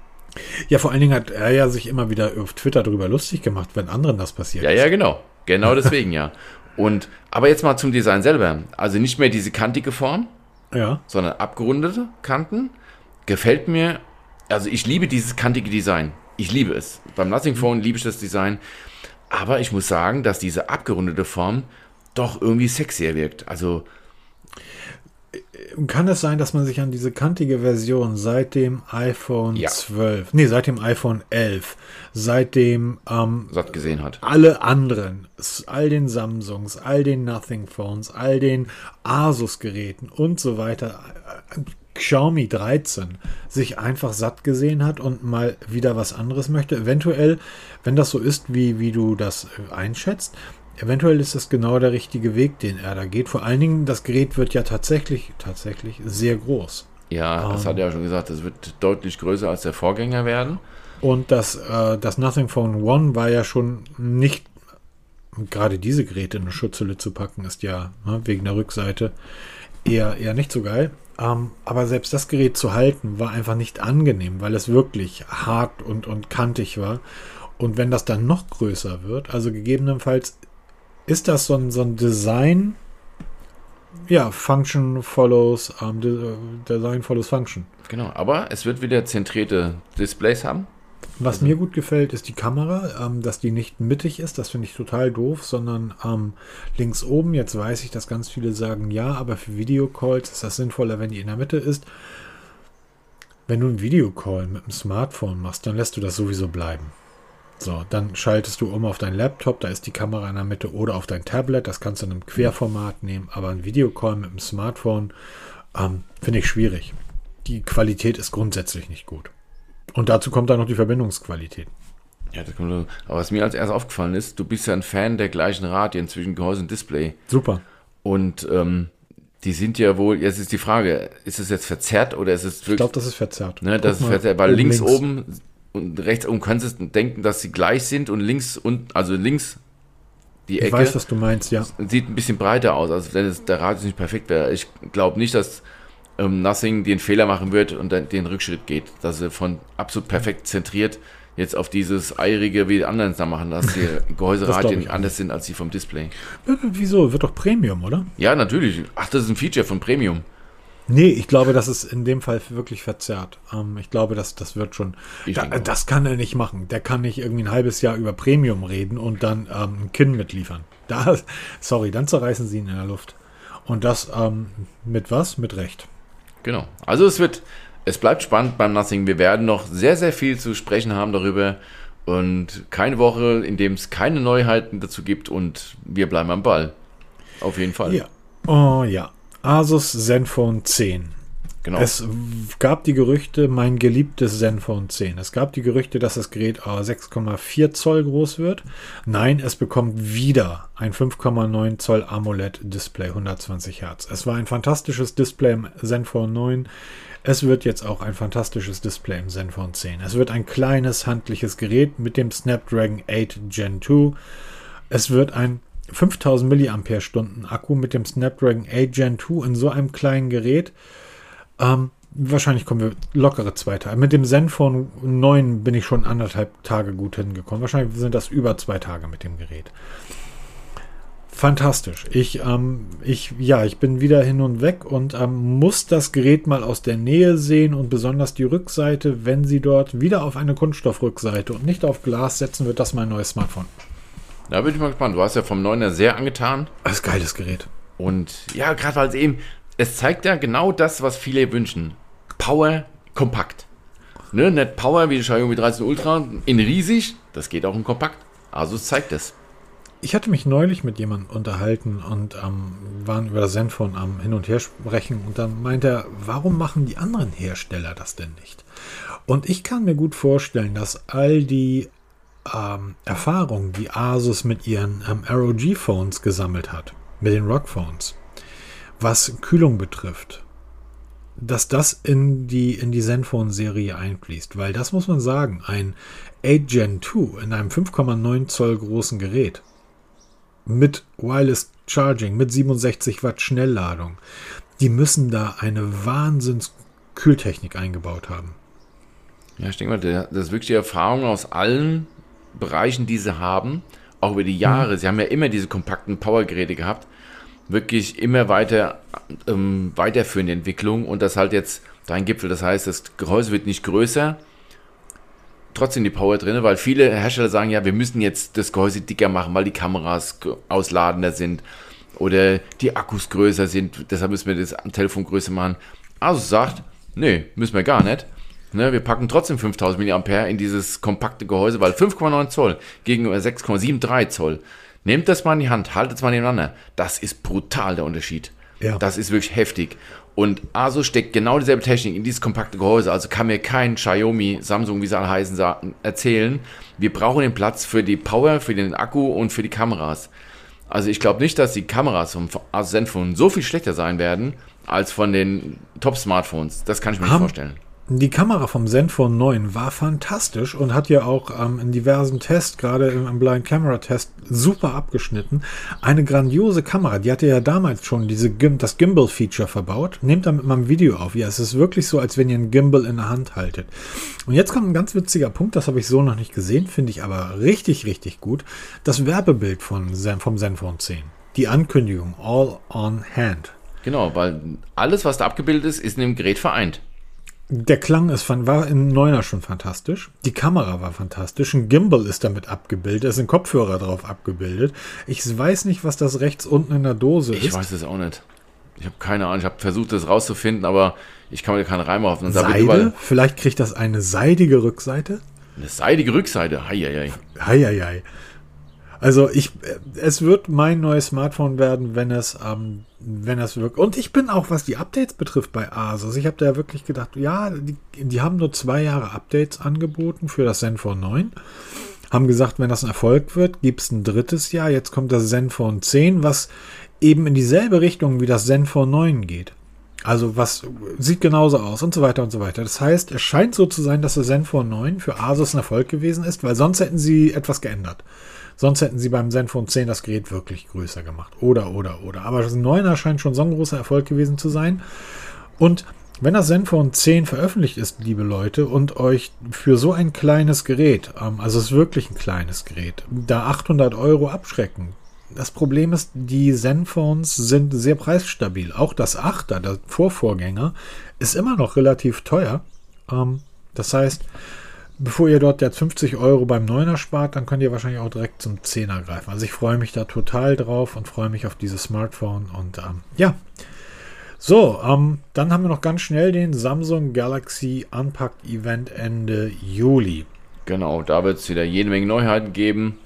Ja, vor allen Dingen hat er ja sich immer wieder auf Twitter darüber lustig gemacht, wenn anderen das passiert. Ja, ist. ja, genau. Genau deswegen, ja. Und, aber jetzt mal zum Design selber. Also nicht mehr diese kantige Form, ja. sondern abgerundete Kanten. Gefällt mir also ich liebe dieses kantige Design. Ich liebe es. Beim Nothing mhm. Phone liebe ich das Design. Aber ich muss sagen, dass diese abgerundete Form doch irgendwie sexier wirkt. Also kann es sein, dass man sich an diese kantige Version seit dem iPhone ja. 12, nee, seit dem iPhone 11, seit dem ähm, satt gesehen hat. Alle anderen, all den Samsungs, all den Nothing Phones, all den Asus Geräten und so weiter, Xiaomi 13 sich einfach satt gesehen hat und mal wieder was anderes möchte. Eventuell, wenn das so ist, wie, wie du das äh, einschätzt, eventuell ist das genau der richtige Weg, den er da geht. Vor allen Dingen, das Gerät wird ja tatsächlich, tatsächlich sehr groß. Ja, das hat er ja schon gesagt, es wird deutlich größer als der Vorgänger werden. Und das, äh, das Nothing Phone One war ja schon nicht, gerade diese Geräte in eine Schutzhülle zu packen, ist ja ne, wegen der Rückseite eher, eher nicht so geil. Ähm, aber selbst das Gerät zu halten war einfach nicht angenehm, weil es wirklich hart und, und kantig war. Und wenn das dann noch größer wird, also gegebenenfalls ist das so ein, so ein Design, ja, Function follows, ähm, Design follows Function. Genau, aber es wird wieder zentrierte Displays haben. Was also. mir gut gefällt, ist die Kamera, ähm, dass die nicht mittig ist. Das finde ich total doof, sondern ähm, links oben. Jetzt weiß ich, dass ganz viele sagen, ja, aber für Videocalls ist das sinnvoller, wenn die in der Mitte ist. Wenn du einen Videocall mit dem Smartphone machst, dann lässt du das sowieso bleiben. So, dann schaltest du um auf dein Laptop, da ist die Kamera in der Mitte oder auf dein Tablet, das kannst du in einem Querformat nehmen, aber ein Videocall mit dem Smartphone ähm, finde ich schwierig. Die Qualität ist grundsätzlich nicht gut. Und dazu kommt dann noch die Verbindungsqualität. Ja, das kommt, aber was mir als erstes aufgefallen ist, du bist ja ein Fan der gleichen Radien zwischen Gehäuse und Display. Super. Und ähm, die sind ja wohl, jetzt ist die Frage, ist es jetzt verzerrt oder ist es wirklich. Ich glaube, das ist verzerrt. Ne, das ist verzerrt, weil links, links oben und rechts oben kannst du denken, dass sie gleich sind und links und also links die Ecke. Ich weiß, was du meinst, ja. Sieht ein bisschen breiter aus, also wenn es, der Radius nicht perfekt wäre. Ich glaube nicht, dass ähm, Nothing den Fehler machen wird und dann den Rückschritt geht, dass er von absolut perfekt zentriert jetzt auf dieses Eirige wie die anderen da machen, dass die Gehäuseradien anders sind als die vom Display. Wieso? Wird doch Premium, oder? Ja, natürlich. Ach, das ist ein Feature von Premium. Nee, ich glaube, das ist in dem Fall wirklich verzerrt. Ähm, ich glaube, das, das wird schon. Da, das kann er nicht machen. Der kann nicht irgendwie ein halbes Jahr über Premium reden und dann ähm, ein Kinn mitliefern. Da, sorry, dann zerreißen sie ihn in der Luft. Und das ähm, mit was? Mit Recht. Genau. Also es wird, es bleibt spannend beim Nothing. Wir werden noch sehr, sehr viel zu sprechen haben darüber. Und keine Woche, in dem es keine Neuheiten dazu gibt und wir bleiben am Ball. Auf jeden Fall. Ja. Oh ja. Asus Zenfone 10. Genau. Es gab die Gerüchte, mein geliebtes Zenfone 10. Es gab die Gerüchte, dass das Gerät 6,4 Zoll groß wird. Nein, es bekommt wieder ein 5,9 Zoll AMOLED-Display, 120 Hertz. Es war ein fantastisches Display im Zenfone 9. Es wird jetzt auch ein fantastisches Display im Zenfone 10. Es wird ein kleines, handliches Gerät mit dem Snapdragon 8 Gen 2. Es wird ein 5000 mAh Akku mit dem Snapdragon 8 Gen 2 in so einem kleinen Gerät. Ähm, wahrscheinlich kommen wir lockere zwei Tage. Mit dem Zenfone 9 bin ich schon anderthalb Tage gut hingekommen. Wahrscheinlich sind das über zwei Tage mit dem Gerät. Fantastisch. Ich, ähm, ich, ja, ich bin wieder hin und weg und ähm, muss das Gerät mal aus der Nähe sehen und besonders die Rückseite, wenn sie dort wieder auf eine Kunststoffrückseite und nicht auf Glas setzen, wird das mein neues Smartphone. Da bin ich mal gespannt. Du hast ja vom 9er sehr angetan. Das ist ein geiles Gerät. Und ja, gerade weil es eben, es zeigt ja genau das, was viele wünschen. Power kompakt. Ne, nicht Power wie die Xiaomi 13 Ultra in riesig, das geht auch in kompakt. Also es zeigt es. Ich hatte mich neulich mit jemandem unterhalten und ähm, waren über das Zenfone am Hin- und Her sprechen und dann meinte er, warum machen die anderen Hersteller das denn nicht? Und ich kann mir gut vorstellen, dass all die ähm, Erfahrung, die Asus mit ihren ähm, ROG-Phones gesammelt hat, mit den ROG-Phones, was Kühlung betrifft, dass das in die, in die Zenfone-Serie einfließt. Weil das muss man sagen, ein 8 Gen 2 in einem 5,9 Zoll großen Gerät mit Wireless Charging, mit 67 Watt Schnellladung, die müssen da eine Wahnsinns-Kühltechnik eingebaut haben. Ja, ich denke mal, das ist wirklich die Erfahrung aus allen Bereichen, die sie haben, auch über die Jahre, mhm. sie haben ja immer diese kompakten Powergeräte gehabt, wirklich immer weiter ähm, weiterführende Entwicklung und das halt jetzt dein Gipfel. Das heißt, das Gehäuse wird nicht größer, trotzdem die Power drin, weil viele Hersteller sagen, ja, wir müssen jetzt das Gehäuse dicker machen, weil die Kameras ausladender sind oder die Akkus größer sind, deshalb müssen wir das Telefon größer machen. Also sagt, nee, müssen wir gar nicht. Ne, wir packen trotzdem 5000 mAh in dieses kompakte Gehäuse, weil 5,9 Zoll gegenüber 6,73 Zoll. Nehmt das mal in die Hand, haltet es mal nebeneinander. Das ist brutal der Unterschied. Ja. Das ist wirklich heftig. Und ASUS steckt genau dieselbe Technik in dieses kompakte Gehäuse. Also kann mir kein Xiaomi, Samsung, wie sie alle heißen, erzählen. Wir brauchen den Platz für die Power, für den Akku und für die Kameras. Also ich glaube nicht, dass die Kameras vom Asus Zenfone so viel schlechter sein werden als von den Top-Smartphones. Das kann ich mir haben, nicht vorstellen die Kamera vom Zenfone 9 war fantastisch und hat ja auch ähm, in diversen Tests, gerade im, im Blind Camera Test, super abgeschnitten. Eine grandiose Kamera, die hatte ja damals schon diese Gim das Gimbal-Feature verbaut. Nehmt damit mal ein Video auf. Ja, es ist wirklich so, als wenn ihr ein Gimbal in der Hand haltet. Und jetzt kommt ein ganz witziger Punkt, das habe ich so noch nicht gesehen, finde ich aber richtig, richtig gut. Das Werbebild von Zen, vom Zenfone 10. Die Ankündigung, all on hand. Genau, weil alles, was da abgebildet ist, ist in dem Gerät vereint. Der Klang ist, war im Neuner schon fantastisch. Die Kamera war fantastisch. Ein Gimbal ist damit abgebildet. Es sind Kopfhörer drauf abgebildet. Ich weiß nicht, was das rechts unten in der Dose ich ist. Ich weiß es auch nicht. Ich habe keine Ahnung. Ich habe versucht, das rauszufinden, aber ich kann mir keinen Reim auf. Seide? Vielleicht kriegt das eine seidige Rückseite? Eine seidige Rückseite? Heieiei. Heieiei. Also ich, es wird mein neues Smartphone werden, wenn es, ähm, wenn es wirklich. Und ich bin auch, was die Updates betrifft, bei Asus. Ich habe da wirklich gedacht, ja, die, die, haben nur zwei Jahre Updates angeboten für das Zenfone 9. Haben gesagt, wenn das ein Erfolg wird, gibt es ein drittes Jahr. Jetzt kommt das Zenfone 10, was eben in dieselbe Richtung wie das Zenfone 9 geht. Also was sieht genauso aus und so weiter und so weiter. Das heißt, es scheint so zu sein, dass das Zenfone 9 für Asus ein Erfolg gewesen ist, weil sonst hätten sie etwas geändert. Sonst hätten sie beim Zenfone 10 das Gerät wirklich größer gemacht. Oder, oder, oder. Aber das 9er scheint schon so ein großer Erfolg gewesen zu sein. Und wenn das Zenfone 10 veröffentlicht ist, liebe Leute, und euch für so ein kleines Gerät, ähm, also es ist wirklich ein kleines Gerät, da 800 Euro abschrecken. Das Problem ist, die Zenphones sind sehr preisstabil. Auch das 8er, der Vorvorgänger, ist immer noch relativ teuer. Ähm, das heißt, bevor ihr dort jetzt 50 Euro beim Neuner spart, dann könnt ihr wahrscheinlich auch direkt zum Zehner greifen. Also ich freue mich da total drauf und freue mich auf dieses Smartphone. Und ähm, ja, so, ähm, dann haben wir noch ganz schnell den Samsung Galaxy Unpacked Event Ende Juli. Genau, da wird es wieder jede Menge Neuheiten geben.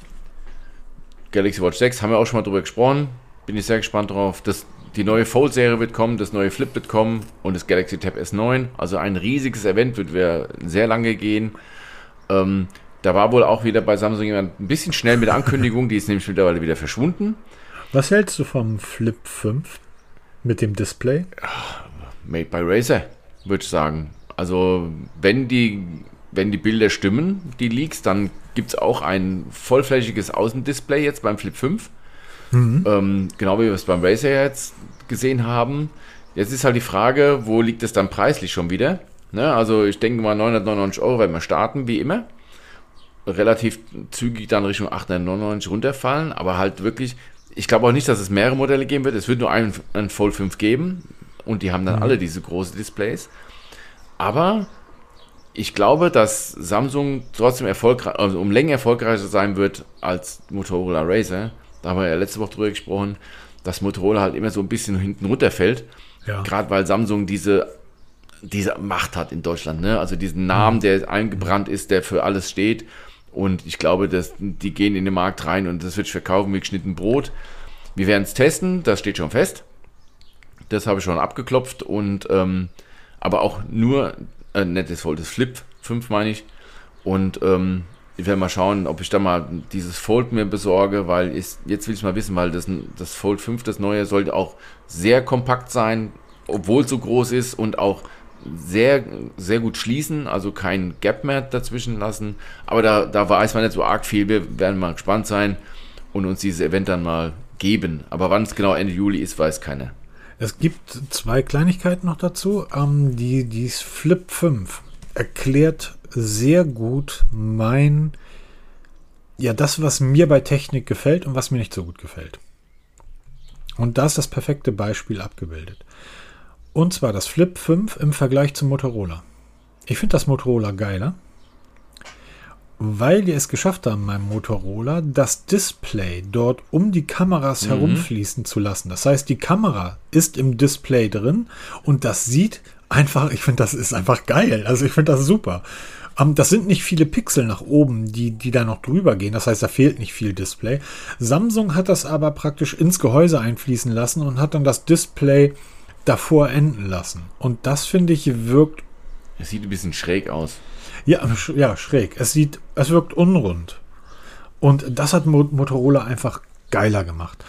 Galaxy Watch 6 haben wir auch schon mal drüber gesprochen. Bin ich sehr gespannt drauf. Das, die neue Fold-Serie wird kommen, das neue Flip wird kommen und das Galaxy Tab S9. Also ein riesiges Event wird sehr lange gehen. Ähm, da war wohl auch wieder bei Samsung jemand ein bisschen schnell mit der Ankündigung, die ist nämlich mittlerweile wieder verschwunden. Was hältst du vom Flip 5 mit dem Display? Made by Razer, würde ich sagen. Also, wenn die, wenn die Bilder stimmen, die Leaks, dann gibt es auch ein vollflächiges Außendisplay jetzt beim Flip 5. Mhm. Ähm, genau wie wir es beim Razer jetzt gesehen haben. Jetzt ist halt die Frage, wo liegt es dann preislich schon wieder? Ne? Also ich denke mal 999 Euro werden wir starten, wie immer. Relativ zügig dann Richtung 899 runterfallen, aber halt wirklich, ich glaube auch nicht, dass es mehrere Modelle geben wird. Es wird nur einen, einen Fold 5 geben und die haben dann mhm. alle diese großen Displays. Aber ich glaube, dass Samsung trotzdem erfolgreich, also um Längen erfolgreicher sein wird als Motorola Razer. Da haben wir ja letzte Woche drüber gesprochen, dass Motorola halt immer so ein bisschen hinten runterfällt. Ja. Gerade weil Samsung diese diese Macht hat in Deutschland. Ne? Also diesen Namen, der eingebrannt ist, der für alles steht. Und ich glaube, dass die gehen in den Markt rein und das wird verkaufen wie geschnitten Brot. Wir werden es testen, das steht schon fest. Das habe ich schon abgeklopft und ähm, aber auch nur, äh, nicht das Fold, das Flip 5 meine ich. Und ähm, ich werde mal schauen, ob ich da mal dieses Fold mir besorge, weil ich, jetzt will ich mal wissen, weil das, das Fold 5, das neue, sollte auch sehr kompakt sein, obwohl es so groß ist und auch sehr, sehr gut schließen, also kein Gap mehr dazwischen lassen. Aber da, da weiß man nicht so arg viel. Wir werden mal gespannt sein und uns dieses Event dann mal geben. Aber wann es genau Ende Juli ist, weiß keiner. Es gibt zwei Kleinigkeiten noch dazu. Ähm, die, die Flip 5 erklärt sehr gut mein, ja, das, was mir bei Technik gefällt und was mir nicht so gut gefällt. Und da ist das perfekte Beispiel abgebildet. Und zwar das Flip 5 im Vergleich zum Motorola. Ich finde das Motorola geiler, weil die es geschafft haben, meinem Motorola, das Display dort um die Kameras mhm. herumfließen zu lassen. Das heißt, die Kamera ist im Display drin und das sieht einfach, ich finde, das ist einfach geil. Also ich finde das super. Um, ähm, das sind nicht viele Pixel nach oben, die, die da noch drüber gehen. Das heißt, da fehlt nicht viel Display. Samsung hat das aber praktisch ins Gehäuse einfließen lassen und hat dann das Display davor enden lassen. Und das finde ich wirkt. Es sieht ein bisschen schräg aus. Ja, ja, schräg. Es sieht, es wirkt unrund. Und das hat Motorola einfach geiler gemacht.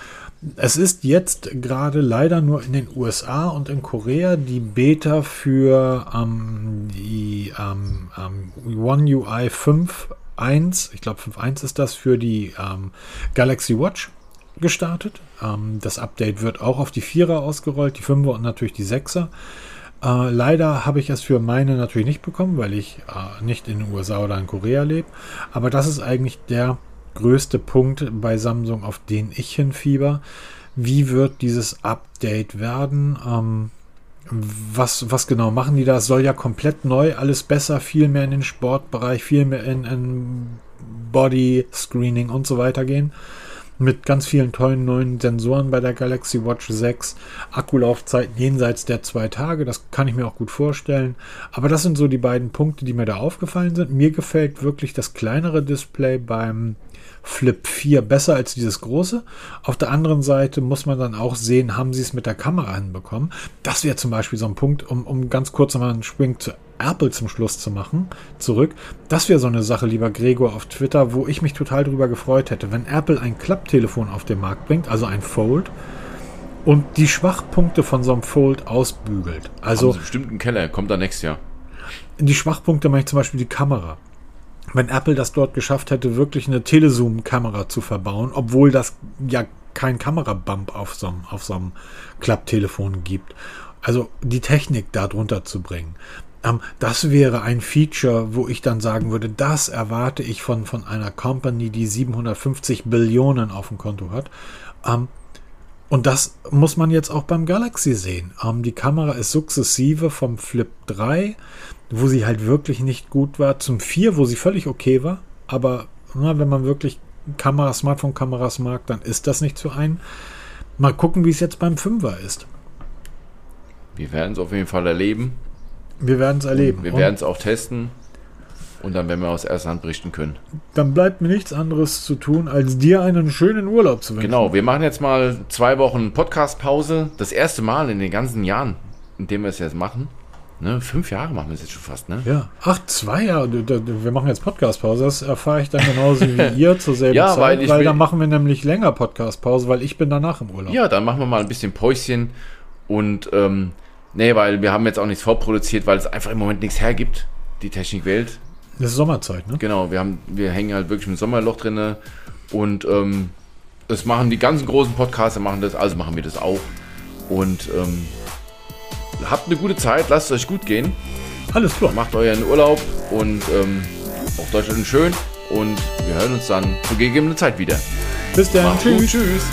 Es ist jetzt gerade leider nur in den USA und in Korea die Beta für ähm, die ähm, ähm, One UI 5.1, ich glaube 5.1 ist das, für die ähm, Galaxy Watch gestartet. Ähm, das Update wird auch auf die 4er ausgerollt, die 5er und natürlich die 6er. Äh, leider habe ich es für meine natürlich nicht bekommen, weil ich äh, nicht in den USA oder in Korea lebe. Aber das ist eigentlich der größte Punkt bei Samsung, auf den ich hinfieber. Wie wird dieses Update werden? Ähm, was, was genau machen die da? Es soll ja komplett neu, alles besser, viel mehr in den Sportbereich, viel mehr in, in Body Screening und so weiter gehen mit ganz vielen tollen neuen Sensoren bei der Galaxy Watch 6. Akkulaufzeiten jenseits der zwei Tage, das kann ich mir auch gut vorstellen. Aber das sind so die beiden Punkte, die mir da aufgefallen sind. Mir gefällt wirklich das kleinere Display beim Flip 4 besser als dieses große. Auf der anderen Seite muss man dann auch sehen, haben sie es mit der Kamera hinbekommen. Das wäre zum Beispiel so ein Punkt, um, um ganz kurz nochmal einen Spring zu Apple zum Schluss zu machen, zurück. Das wäre so eine Sache, lieber Gregor, auf Twitter, wo ich mich total drüber gefreut hätte, wenn Apple ein Klapptelefon auf den Markt bringt, also ein Fold, und die Schwachpunkte von so einem Fold ausbügelt. Also Haben sie bestimmt einen Keller, kommt da nächstes Jahr. Die Schwachpunkte meine ich zum Beispiel die Kamera. Wenn Apple das dort geschafft hätte, wirklich eine Telezoom-Kamera zu verbauen, obwohl das ja kein Kamerabump auf so einem, auf so einem Klapptelefon gibt. Also die Technik da drunter zu bringen. Ähm, das wäre ein Feature, wo ich dann sagen würde, das erwarte ich von, von einer Company, die 750 Billionen auf dem Konto hat. Ähm, und das muss man jetzt auch beim Galaxy sehen. Ähm, die Kamera ist sukzessive vom Flip 3, wo sie halt wirklich nicht gut war, zum 4, wo sie völlig okay war. Aber na, wenn man wirklich Kamera, Smartphone-Kameras mag, dann ist das nicht zu ein. Mal gucken, wie es jetzt beim 5er ist. Wir werden es auf jeden Fall erleben. Wir werden es erleben. Wir werden es auch testen und dann werden wir aus erster Hand berichten können. Dann bleibt mir nichts anderes zu tun, als dir einen schönen Urlaub zu wünschen. Genau, wir machen jetzt mal zwei Wochen Podcast-Pause. Das erste Mal in den ganzen Jahren, in dem wir es jetzt machen. Ne, fünf Jahre machen wir es jetzt schon fast, ne? Ja. Ach, zwei Jahre. Wir machen jetzt Podcast-Pause. Das erfahre ich dann genauso wie ihr zur selben ja, Zeit. Weil, weil dann machen wir nämlich länger Podcast-Pause, weil ich bin danach im Urlaub. Ja, dann machen wir mal ein bisschen Päuschen und ähm, Nee, weil wir haben jetzt auch nichts vorproduziert, weil es einfach im Moment nichts hergibt, die Technikwelt. Das ist Sommerzeit, ne? Genau, wir, haben, wir hängen halt wirklich im Sommerloch drin und ähm, das machen die ganzen großen Podcaster machen das, also machen wir das auch. Und ähm, habt eine gute Zeit, lasst es euch gut gehen. Alles klar. Macht euren Urlaub und ähm, auf Deutschland schön und wir hören uns dann zur gegebenen Zeit wieder. Bis dann. Tschüss. Tschüss.